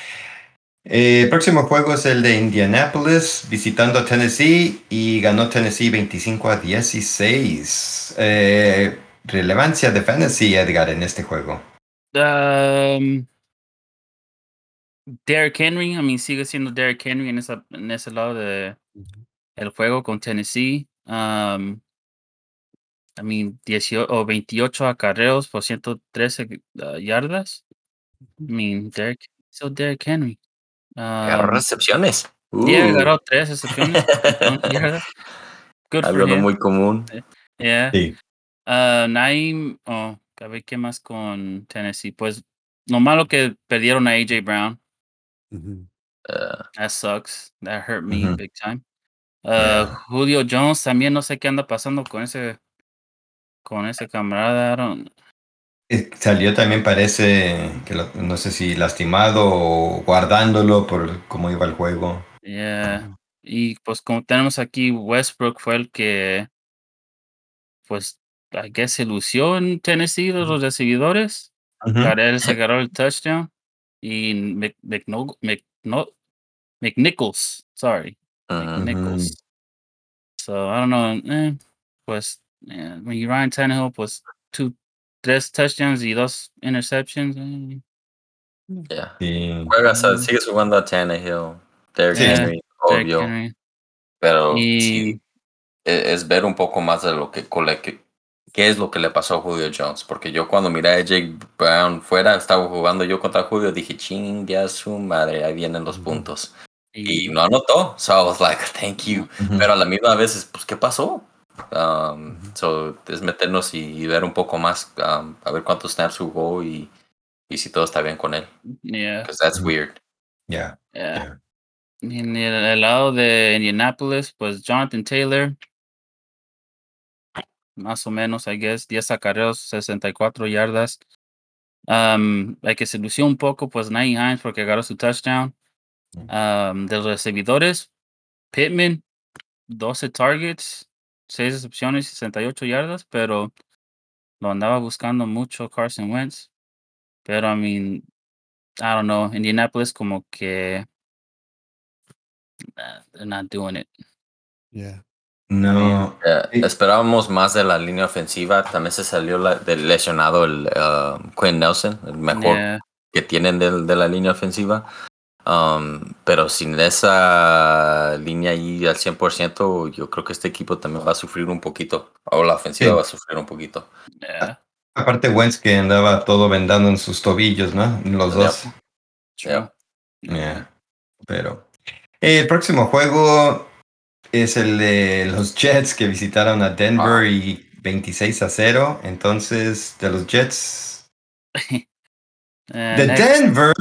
Eh, El próximo juego es el de Indianapolis visitando a Tennessee y ganó Tennessee 25 a 16. Eh, relevancia de fantasy, Edgar, en este juego. Um, Derrick Henry, I mean, sigue siendo Derrick Henry en, esa, en ese lado de el juego con Tennessee. Um, I mean, 18 o 28 acarreos por 113 uh, yardas. I mean, Derrick, so Derrick Henry. Agarró recepciones. yeah, Uh, agarró tres recepciones. algo no muy común. Yeah. Sí. Uh, Naim, oh, a ver qué más con Tennessee. Pues lo malo que perdieron a AJ Brown. Uh, That sucks. That hurt me Ujú. big time. Uh, Yeah. Julio Jones también no sé qué anda pasando con ese con ese camarada. I don't- Eh, Salió también, parece, que lo- no sé si lastimado o guardándolo por cómo iba el juego. yeah. Y pues como tenemos aquí Westbrook fue el que pues I guess se lució en Tennessee los recibidores. Carell se agarró el touchdown y Mc, McNo- McNo- McNichols, sorry, ujú. McNichols. So I don't know. Eh, pues eh, when you Ryan Tannehill, pues two, tres touchdowns y dos interceptions. eh, Yeah. Sí. Juegas a- Mm. sigues jugando a Tannehill, Derrick Sí. Henry, Derrick obvio. Henry. Pero Y sí, es ver un poco más de lo que, con la que- qué es lo que le pasó a Julio Jones. Porque yo cuando miré a Jake Brown fuera, estaba jugando yo contra Julio, dije, ching, ya su madre, ahí vienen los puntos. y- no anotó. So I was like, thank you. Pero a la misma vez, es, pues, ¿qué pasó? Um, so, es meternos y, y ver un poco más, um, a ver cuántos snaps jugó y, y si todo está bien con él. yeah, Because that's weird. Ya. yeah. Y En el, el lado de Indianapolis, pues Jonathan Taylor, más o menos, I guess, 10 acarreos, 64 yardas. Um, la que se lució un poco, pues Nain Hines porque agarró su touchdown. Um, de los recibidores, Pittman, 12 targets, 6 recepciones, 68 yardas, pero lo andaba buscando mucho Carson Wentz. Pero, I mean, I don't know, Indianapolis como que they're not doing it. Yeah. No. Eh. Esperábamos más de la línea ofensiva. También se salió la- del lesionado el um, Quinn Nelson, el mejor Yeah, que tienen de, la línea ofensiva. Um, pero sin esa línea ahí al 100%, yo creo que este equipo también va a sufrir un poquito. O la ofensiva Sí. va a sufrir un poquito. yeah, Aparte, Wentz que andaba todo vendando en sus tobillos, ¿no? Los Yep. dos. Yeah. Pero. El próximo juego es el de los Jets que visitaron a Denver Ah. y 26 a 0. Entonces, de los Jets. Eh, De next. Denver.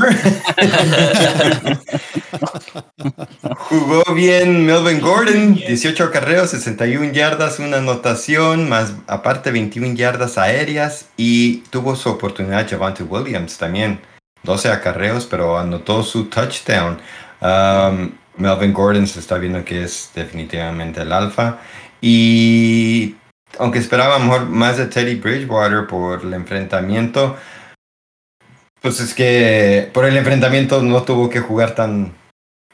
Jugó bien Melvin Gordon, 18 acarreos, 61 yardas, una anotación, más aparte 21 yardas aéreas y tuvo su oportunidad Javante Williams también, 12 acarreos, pero anotó su touchdown. Um, Melvin Gordon se está viendo que es definitivamente el alfa Y aunque esperaba mejor más de Teddy Bridgewater por el enfrentamiento, pues es que por el enfrentamiento no tuvo que jugar tan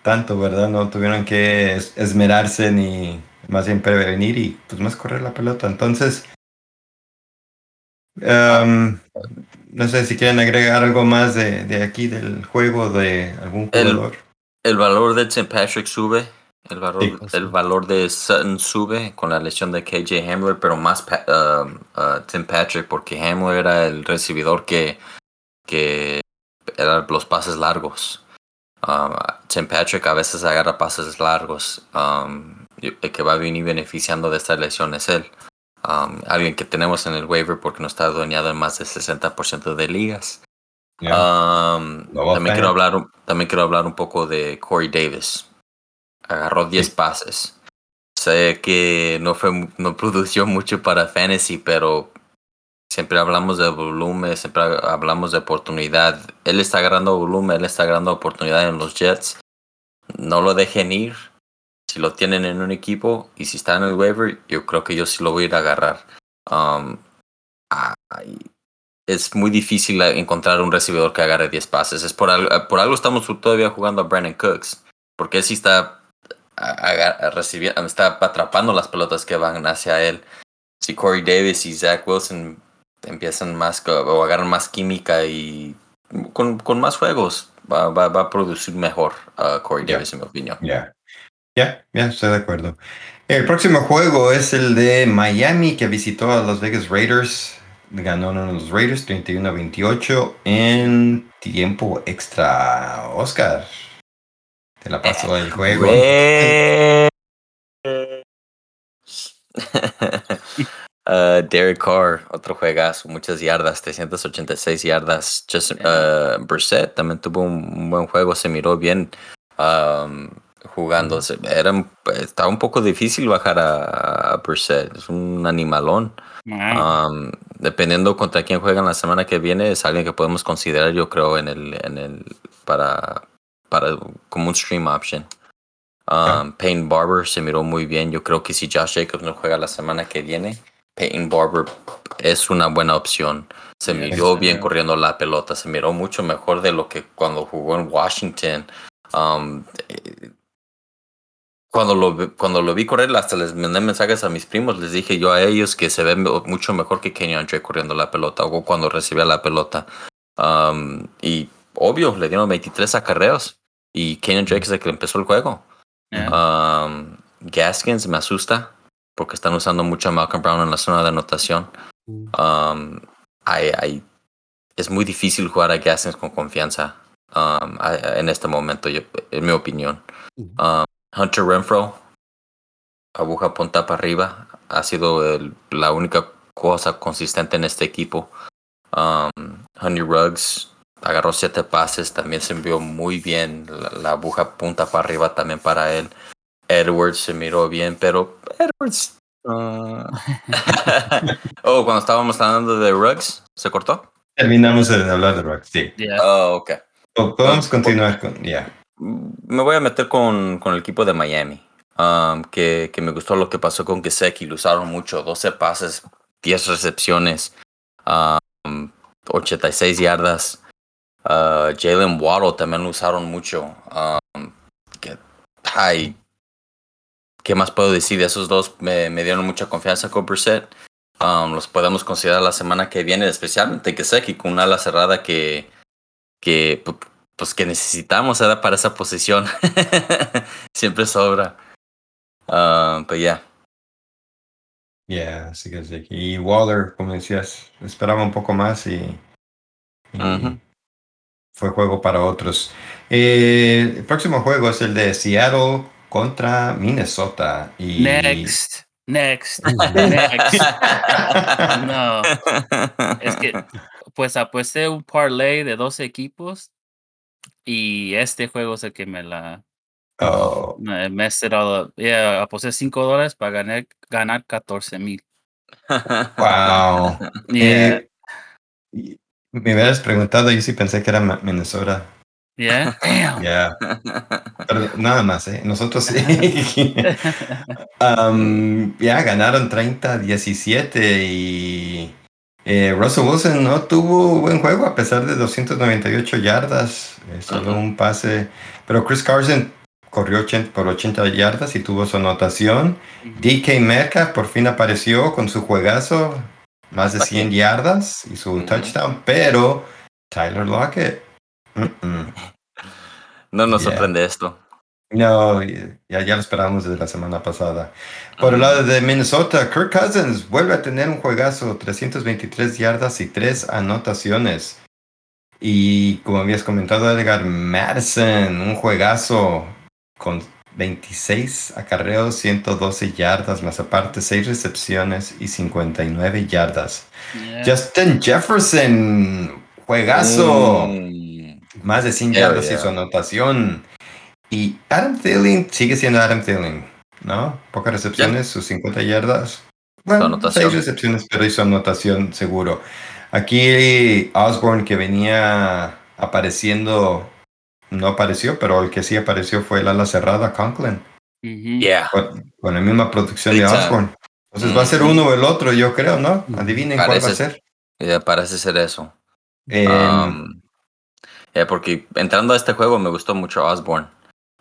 tanto, ¿verdad? No tuvieron que es- esmerarse ni más bien prevenir y pues más correr la pelota. Entonces, um, no sé si quieren agregar algo más de, de aquí del juego de algún jugador. El valor de St. Patrick sube. El valor, Sí. el valor de Sutton sube con la lesión de KJ Hamler, pero más um, uh, Tim Patrick, porque Hamler era el recibidor que, que eran los pases largos. Um, Tim Patrick a veces agarra pases largos. Um, y el que va a venir beneficiando de esta lesión es él. Um, alguien que tenemos en el waiver porque no está adueñado en más del 60% de ligas. Um, también, quiero hablar, un- también quiero hablar un poco de Corey Davis. Agarró 10 Sí. pases. Sé que no fue no produció mucho para fantasy, pero siempre hablamos de volumen, siempre ha- hablamos de oportunidad. Él está agarrando volumen, él está agarrando oportunidad en los Jets. No lo dejen ir. Si lo tienen en un equipo y si está en el waiver, yo creo que yo sí lo voy a ir a agarrar. Um, ay, es muy difícil encontrar un recibidor que agarre 10 pases. Es por algo, por algo estamos todavía jugando a Brandon Cooks. Porque él sí está recibiendo, está atrapando las pelotas que van hacia él. Si Corey Davis y Zach Wilson empiezan más o agarran más química y con, con más juegos, va, va, va a producir mejor a Corey. Davis, en mi opinión. Ya, ya, ya, estoy de acuerdo. El próximo juego es el de Miami que visitó a Las Vegas Raiders. Ganaron los Raiders 31-28 en tiempo extra. Oscar, te la pasó el juego. Güey. Uh, Derek Carr, otro juegazo, muchas yardas, 386 yardas. Justin, uh, Brissett también tuvo un, buen juego, se miró bien um, jugando. Era, un- estaba un poco difícil bajar a, a Brissett, es un animalón. Um, dependiendo contra quién juegan la semana que viene, es alguien que podemos considerar, yo creo, en el, en el para, para como un stream option. Um, Peyton Barber se miró muy bien. Yo creo que si Josh Jacobs no juega la semana que viene, Peyton Barber es una buena opción. Se miró bien corriendo la pelota, se miró mucho mejor de lo que cuando jugó en Washington. Um, cuando lo, vi- cuando lo vi correr, hasta les mandé mensajes a mis primos, les dije yo a ellos que se ve mucho mejor que Kenyon Drake corriendo la pelota o cuando recibía la pelota. Um, y obvio, le dieron 23 acarreos y Kenyon Drake es el que empezó el juego. yeah. Um, Gaskins me asusta porque están usando mucho a Malcolm Brown en la zona de anotación. Um, hay- hay- es muy difícil jugar a Gaskins con confianza um, a- en este momento, yo- en mi opinión. Hunter Renfro, aguja punta para arriba, ha sido el- la única cosa consistente en este equipo. Um, Honey Ruggs agarró siete pases, también se envió muy bien. La, la aguja punta para arriba también para él. Edwards se miró bien, pero Edwards. ah. oh, cuando estábamos hablando de Ruggs, ¿se cortó? Terminamos de hablar de Rock, sí. Yeah. Oh, ok. Podemos continuar con, ya. Me voy a meter con, con el equipo de Miami. um, que, que me gustó lo que pasó con Gesecki. Lo usaron mucho. 12 pases, 10 recepciones, um, 86 yardas. Uh, Jalen Waddle también lo usaron mucho. Um, ay, ¿Qué más puedo decir? Esos dos me, me dieron mucha confianza con Brissett. Um, los podemos considerar la semana que viene, especialmente Gesecki con una ala cerrada que, que pues que necesitamos ¿verdad? para esa posición. Siempre sobra. Um, pero ya. Ya, así que sí. Y Waller, como decías, esperaba un poco más y, fue juego para otros. Eh, el próximo juego es el de Seattle contra Minnesota. Y... Next. Next. Next. No. Es que, pues apuesté un parlay de dos equipos y este juego es el que me la Oh, me messed it all up. Yeah, aposté 5 dólares para ganar, ganar 14 mil. wow. Yeah. Eh, y me hubieras preguntado, yo sí pensé que era Minnesota. Yeah. Damn. Yeah. Pero nada más, ¿eh? Nosotros sí. Um, ya ganaron 30-17 y eh, Russell Wilson no tuvo buen juego a pesar de 298 yardas, eh, solo un pase. Pero Chris Carson corrió 80 por 80 yardas y tuvo su anotación. DK Metcalf por fin apareció con su juegazo, más de Aquí. 100 yardas y su touchdown, pero Tyler Lockett. No nos Yeah. sorprende esto. No, ya, ya lo esperábamos desde la semana pasada. Por el lado de Minnesota, Kirk Cousins vuelve a tener un juegazo, 323 yardas y 3 anotaciones. Y como habías comentado, Edgar Madison, un juegazo con 26 acarreos, 112 yardas, más aparte 6 recepciones y 59 yardas. Yeah. Justin Jefferson, juegazo. Mm, Más de 100 Yeah, yardas y yeah. su anotación. Y Adam Thielen sigue siendo Adam Thielen, ¿no? Pocas recepciones, sus 50 yardas. Bueno. 6 recepciones, pero hizo anotación seguro. Aquí Osborne, que venía apareciendo, no apareció, pero el que sí apareció fue el ala cerrada, Conklin, Mhm. yeah. con, con la misma producción Big de. Osborne. Entonces va a ser uno o el otro, yo creo, ¿no? Adivinen cuál va a ser. Yeah, parece ser eso. Em, Um, yeah, porque entrando a este juego me gustó mucho Osborne.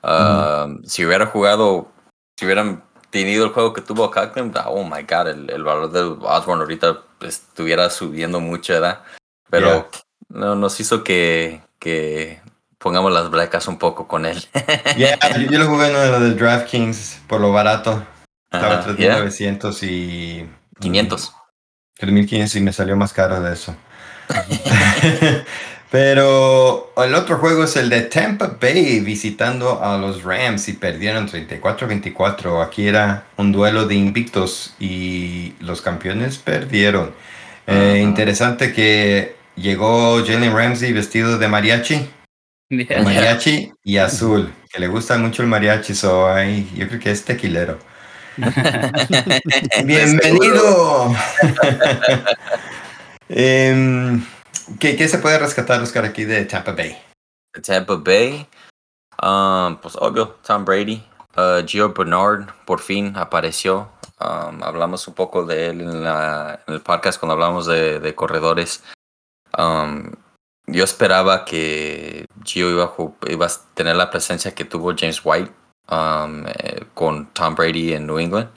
Um, Si hubiera jugado, si hubieran tenido el juego que tuvo Conklin, oh my god, el, el valor de Osborne ahorita estuviera subiendo mucho, ¿verdad? Pero no, nos hizo que, que pongamos las brecas un poco con él. yeah, yo, yo lo jugué en uno de DraftKings por lo barato. Estaba Ajá, 3.900 yeah, y... 500. 3.500 y me salió más caro de eso. Pero el otro juego es el de Tampa Bay visitando a los Rams y perdieron 34-24. Aquí era un duelo de invictos y los campeones perdieron. Eh, interesante que llegó Jalen Ramsey vestido de mariachi. Yeah. Mariachi y azul, que le gusta mucho el mariachi, so ay, yo creo que es tequilero. Bienvenido. Em, ¿qué, qué se puede rescatar, Oscar, aquí de Tampa Bay? Tampa Bay, um, pues obvio, Tom Brady, uh, Gio Bernard por fin apareció. Um, hablamos un poco de él en, la- en el podcast cuando hablamos de, de corredores. Um, yo esperaba que Gio iba a, iba a tener la presencia que tuvo James White um, eh, con Tom Brady en New England.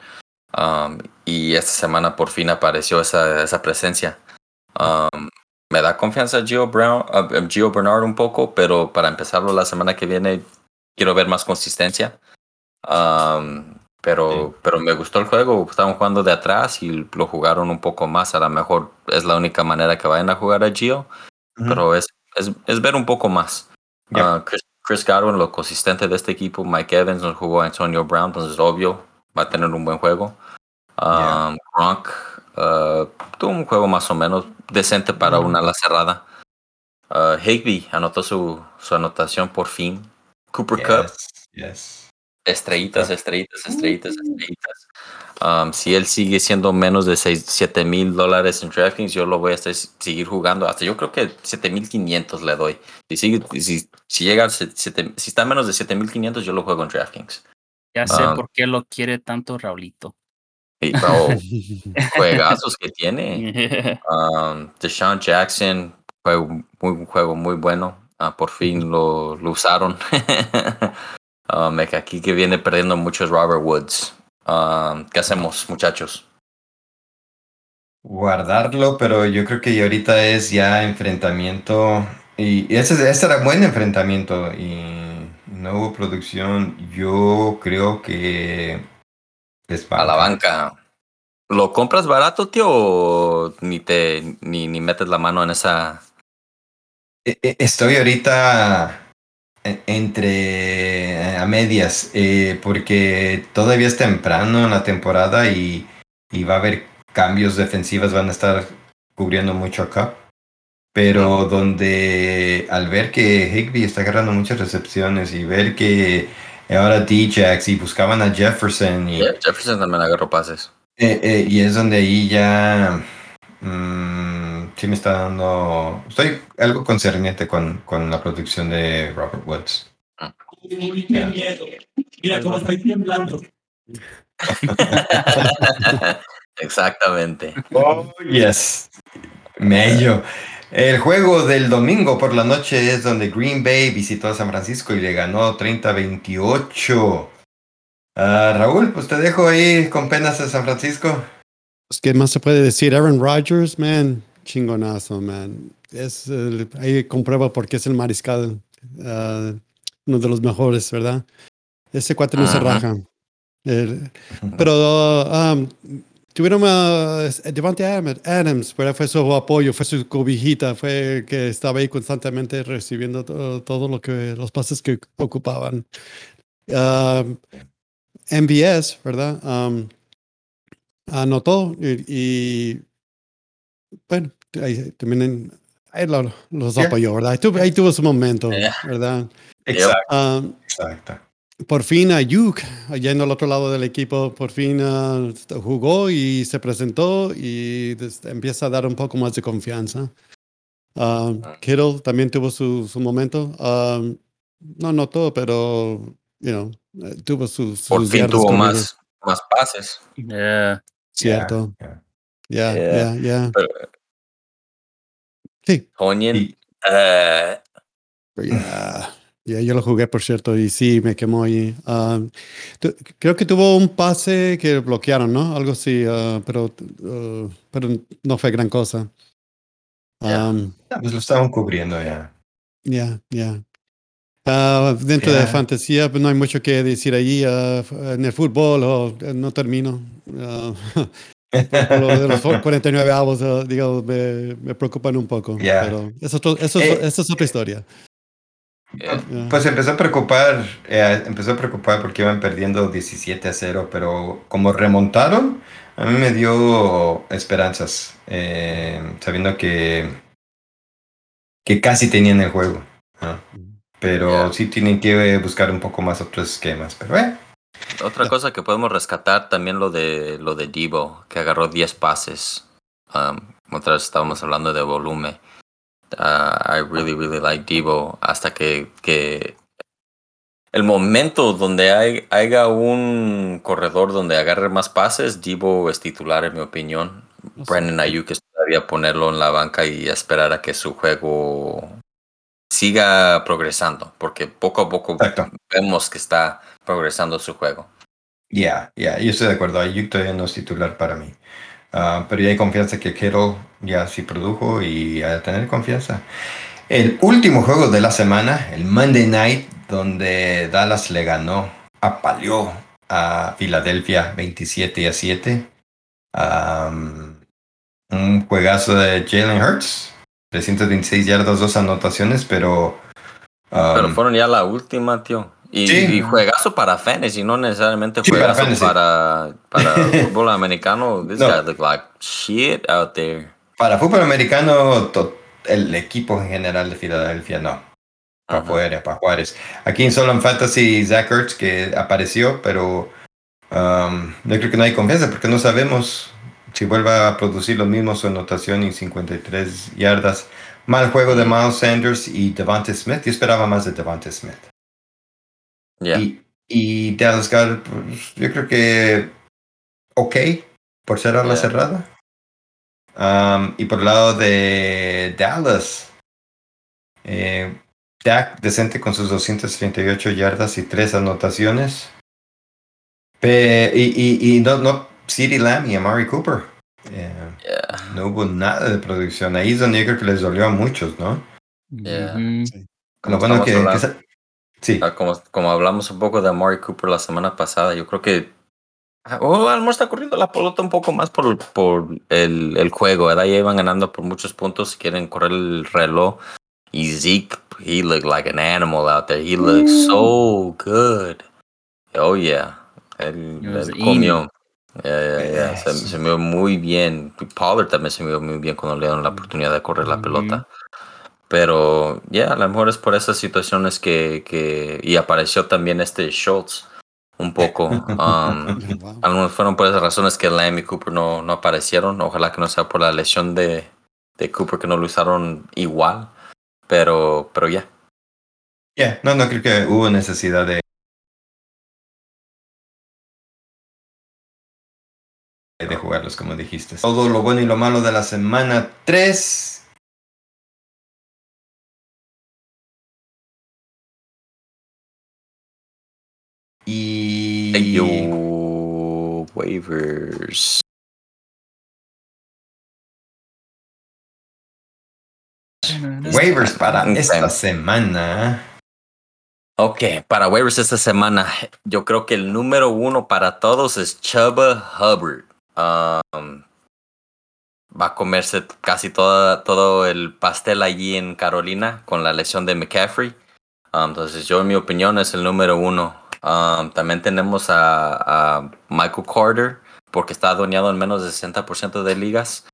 Um, y esta semana por fin apareció esa, esa presencia. Um, me da confianza Gio, Brown, uh, Gio Bernard un poco, pero para empezarlo la semana que viene quiero ver más consistencia. Um, pero, pero me gustó el juego, estaban jugando de atrás y lo jugaron un poco más. A lo mejor es la única manera que vayan a jugar a Gio, pero es, es, es ver un poco más. Uh, Chris, Chris Godwin, lo consistente de este equipo, Mike Evans nos jugó a Antonio Brown, entonces obvio va a tener un buen juego. Yeah. Um, Gronk uh, tuvo un juego más o menos decente para una ala cerrada. Uh, Higby anotó su, su anotación por fin. Cooper Cup, Yes, estrellitas, estrellitas, estrellitas, estrellitas. Um, si él sigue siendo menos de 7 mil dólares en DraftKings, yo lo voy a seguir jugando. Hasta yo creo que 7500 le doy. Si, sigue, si, si llega a se- siete- si está menos de 7500, yo lo juego en DraftKings. Ya sé Ah. por qué lo quiere tanto Raulito. Y, bro, juegazos que tiene. Um, Deshaun Jackson fue un juego muy bueno. Ah, por fin lo, lo usaron. um, aquí que viene perdiendo muchos Robert Woods. Um, ¿Qué hacemos, muchachos? Guardarlo, pero yo creo que ahorita es ya enfrentamiento. Y ese, ese era buen enfrentamiento y no hubo producción. Yo creo que es A la banca. ¿Lo compras barato, tío? ¿O ni te ni, ni metes la mano en esa? E- e- Estoy ahorita e- entre eh, a medias, eh, porque todavía es temprano en la temporada y, y va a haber cambios defensivos, van a estar cubriendo mucho acá. Pero donde al ver que Higby está agarrando muchas recepciones y ver que ahora D-Jax y buscaban a Jefferson y, Jefferson también agarró pases. eh, eh, y es donde ahí ya mm, sí me está dando. Estoy algo concerniente con, con la producción de Robert Woods. Mira cómo estoy temblando. Exactamente. Oh, yes. Mello. El juego del domingo por la noche es donde Green Bay visitó a San Francisco y le ganó 30-28. Ah, Raúl, pues te dejo ahí con penas a San Francisco. Pues, ¿Qué más se puede decir? Aaron Rodgers, man, chingonazo, man. Es, el- ahí comprueba por qué es el mariscal, ah, uno de los mejores, ¿verdad? Ese cuate no se raja. El- pero um, tuvieron a Devante Adams, ¿verdad? Fue su apoyo, fue su cobijita, fue el que estaba ahí constantemente recibiendo todo, todo lo que los pases que ocupaban. Um, MVS, ¿verdad? Um, anotó y, y, bueno, ahí también ahí lo- los apoyó, ¿verdad? Ahí tuvo, ahí tuvo su momento. ¿verdad? Exacto, Um, exacto. Por fin Ayuk, allá en el otro lado del equipo, por fin ah, jugó y se presentó y empieza a dar un poco más de confianza. Ah, Kittle también tuvo su, su momento. Ah, no anotó, pero you know, eh, tuvo sus, Por sus fin yardas tuvo más, más pases. Yeah. Cierto. Yeah, Ya, Yeah. ya, ya. Pero Sí, Onion, Y- eh, Ya, yo lo jugué, por cierto, y sí, me quemó ahí. Ah, tu- creo que tuvo un pase que bloquearon, ¿no? Algo así, ah, pero, ah, pero no fue gran cosa. Um, Ah, Pues lo estaban cubriendo ya. Ya, ya. Ah, dentro de fantasía, pues no hay mucho que decir allí. ah, en el fútbol, oh, eh, no termino. Ah, lo de los 49 avos, ah, digo, me, me preocupan un poco. Pero eso, eso, es- Eh. eso es otra historia. Eh, Ya. Pues empezó a preocupar, eh, empezó a preocupar porque iban perdiendo 17 a 0, pero como remontaron, a mí me dio esperanzas, eh, sabiendo que, que casi tenían el juego. ¿no? Pero Yeah. sí tienen que buscar un poco más otros esquemas. Pero eh, Otra cosa que podemos rescatar también lo de lo de Debo, que agarró 10 pases. Um, otra vez estábamos hablando de volumen. Uh, I really, really like Debo. Hasta que, que el momento donde hay, haya un corredor donde agarre más pases, Debo es titular en mi opinión. Brandon Ayuk es todavía ponerlo en la banca y esperar a que su juego siga progresando, porque poco a poco exacto. vemos que está progresando su juego. Ya, ya, yo estoy de acuerdo. Ayuk todavía no es titular para mí. Ah, pero ya hay confianza que Kittle ya sí produjo y a tener confianza. El último juego de la semana, el Monday Night, donde Dallas le ganó, apaleó a Filadelfia 27 a 7. Am, un juegazo de Jalen Hurts, 326 yardas, dos anotaciones, pero... Pero fueron ya la última, tío. Y, Sí. y juegazo para fantasy, no necesariamente Sí, para juegazo para, para, fútbol americano. This No. guy look like shit out there. Para fútbol americano, el equipo en general de Filadelfia no. Para Ajá. afuera, para Juárez. Aquí en Solo en Fantasy, Zach Ertz que apareció, pero um, yo creo que no hay confianza porque no sabemos si vuelva a producir lo mismo su anotación y 53 yardas. Mal juego de Miles Sanders y Devonta Smith. Yo esperaba más de Devonta Smith. Yeah. Y, y Dallas Goddard, pues, yo creo que ok por ser a la Yeah. cerrada. Um, y por el lado de Dallas, eh, Dak decente con sus 238 yardas y 3 anotaciones. Pe- y y, y no, no, CeeDee Lamb y Amari Cooper. Eh, Yeah. no hubo nada de producción. Ahí es donde yo creo que les dolió a muchos, ¿no? Yeah. Lo bueno que, sí. Ah, Como, como hablamos un poco de Amari Cooper la semana pasada, yo creo que ah, oh, a lo mejor está corriendo la pelota un poco más por, por el, el juego, ¿verdad? Ya iban ganando por muchos puntos, quieren correr el reloj. Y Zeke, he looked like an animal out there. He looked so good. Oh, yeah. Él, comió. Yeah, yeah, yeah. Se, se vio muy bien. Pollard también se vio muy bien cuando le dieron la oportunidad de correr la Ujú. pelota. Pero, ya, a lo mejor es por esas situaciones que, que... Y apareció también este Schultz un poco. Um, Wow. a lo mejor fueron por esas razones que Lamb y Cooper no, no aparecieron. Ojalá que no sea por la lesión de, de Cooper que no lo usaron igual. Pero, pero ya. Yeah, no, no creo que hubo necesidad de de jugarlos como dijiste. Todo lo bueno y lo malo de la semana 3. Waivers. waivers para esta semana. Ok, para waivers esta semana, yo creo que el número uno para todos es Chuba Hubbard. Um, va a comerse casi toda, todo el pastel allí en Carolina con la lesión de McCaffrey. Um, entonces, yo, en mi opinión, es el número uno. Um, también tenemos a, a Michael Carter, porque está adueñado en menos del 60% de ligas.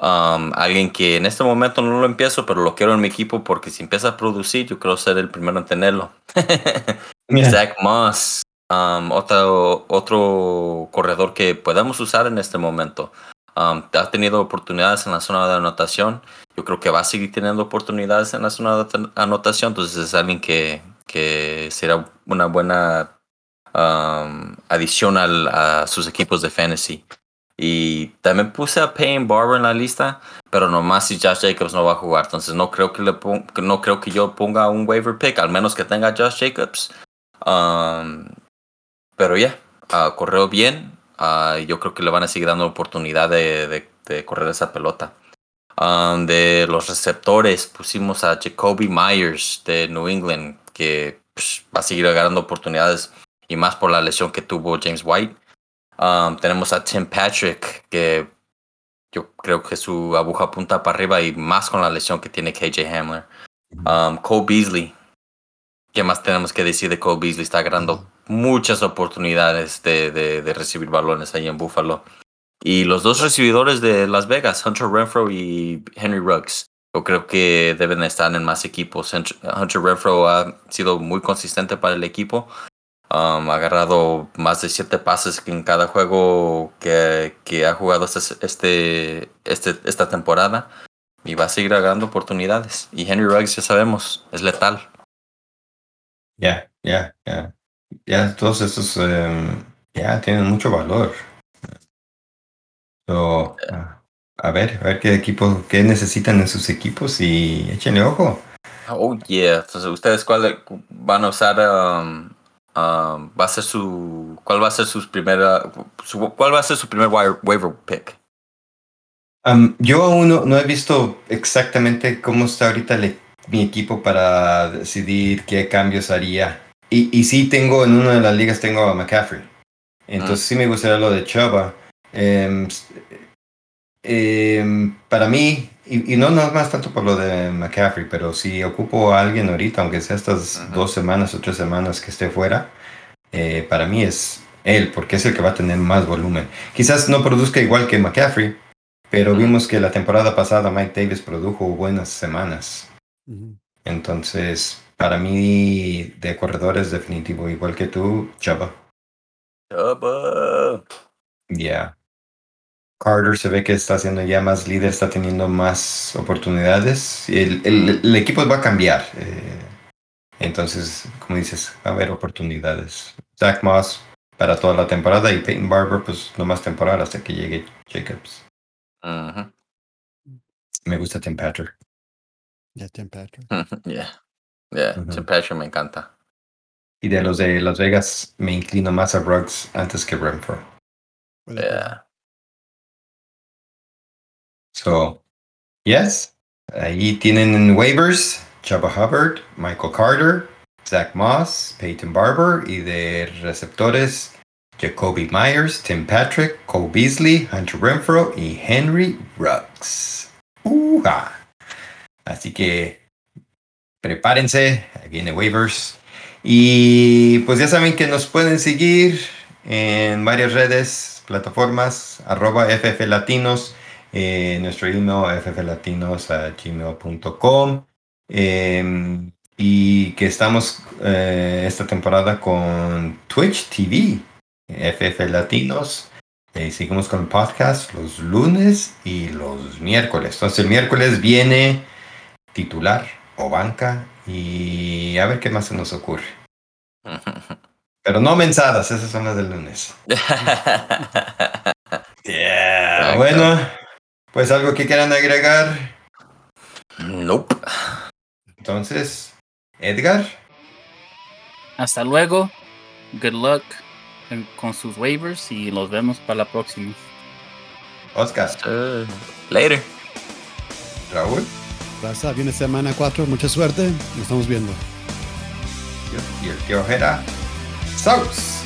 Um, alguien que en este momento no lo empiezo, pero lo quiero en mi equipo porque si empieza a producir, yo creo ser el primero en tenerlo. Zach Moss, um, otro, otro corredor que podemos usar en este momento. Um, ha tenido oportunidades en la zona de anotación. Yo creo que va a seguir teniendo oportunidades en la zona de anotación. Entonces es alguien que, que será una buena um, adición al- a sus equipos de fantasy. Y también puse a Payne Barber en la lista, pero nomás si Josh Jacobs no va a jugar. Entonces no creo que, le no creo que yo ponga un waiver pick, al menos que tenga Josh Jacobs. Um, pero ya, ah, corrió bien. ah, yo creo que le van a seguir dando oportunidad de, de- de correr esa pelota. Um, de los receptores pusimos a Jacoby Myers de New England, que pues, va a seguir agarrando oportunidades y más por la lesión que tuvo James White. Um, tenemos a Tim Patrick, que yo creo que su aguja apunta para arriba y más con la lesión que tiene KJ Hamler. Um, Cole Beasley. ¿Qué más tenemos que decir de Cole Beasley? Está agarrando muchas oportunidades de, de- recibir balones ahí en Buffalo. Y los dos recibidores de Las Vegas, Hunter Renfro y Henry Ruggs. Yo creo que deben estar en más equipos. Hunter Renfro ha sido muy consistente para el equipo. Um, ha agarrado más de siete pases en cada juego que, que ha jugado este, este, este- esta temporada. Y va a seguir agarrando oportunidades. Y Henry Ruggs, ya sabemos, es letal. Ya, ya, ya. Ya todos estos em, ya tienen mucho valor. So, ah, a ver, a ver qué equipo, qué necesitan en sus equipos y échenle ojo. Oh, yeah. Entonces, ¿ustedes cuál van a usar? um, um, va a ser su. ¿Cuál va a ser sus primera. su- ¿Cuál va a ser su primer wire- waiver pick? Am, yo aún no, no he visto exactamente cómo está ahorita mi equipo para decidir qué cambios haría. Y, y sí tengo, en una de las ligas tengo a McCaffrey. Entonces sí me gustaría lo de Chuba. Em, em, para mí, y, y no nada más tanto por lo de McCaffrey, pero si ocupo a alguien ahorita, aunque sea estas dos semanas o tres semanas que esté fuera, eh, para mí es él, porque es el que va a tener más volumen. Quizás no produzca igual que McCaffrey, pero vimos que la temporada pasada Mike Davis produjo buenas semanas. Entonces, para mí, de corredores definitivo, igual que tú, Chuba. Chuba. Yeah. Carter se ve que está siendo ya más líder, está teniendo más oportunidades. y El, el- el equipo va a cambiar. eh, entonces, como dices, va a haber oportunidades. Zach Moss para toda la temporada y Peyton Barber, pues no más temporada hasta que llegue Jacobs. Ujú. Me gusta Tim Patrick. Ya, Tim Patrick. Yeah. Yeah. Tim Patrick me encanta. Y de los de Las Vegas, me inclino más a Ruggs antes que Renfro. Yeah. So, yes, ahí tienen en waivers Chuba Hubbard, Michael Carter, Zach Moss, Peyton Barber y de receptores Jacoby Myers, Tim Patrick, Cole Beasley, Hunter Renfro y Henry Ruggs. ¡Uja! Así que prepárense, ahí viene waivers. Y pues ya saben que nos pueden seguir en varias redes, plataformas, arroba FF Latinos, eh, nuestro email fflatinos a gmail.com eh, y que estamos eh, esta temporada con Twitch TV, FF Latinos. Y seguimos con el podcast los lunes y los miércoles. Entonces el miércoles viene titular o banca y a ver qué más se nos ocurre. Pero no mensadas, esas son las del lunes. Yeah. Bueno, pues algo que quieran agregar. nope. Entonces, Edgar, Hasta luego. Good luck en- con sus waivers y los vemos para la próxima. Oscar, Uh, later. Raúl Raza, viene semana 4, mucha suerte. Nos estamos viendo. y el tío Jera. ¡Saus!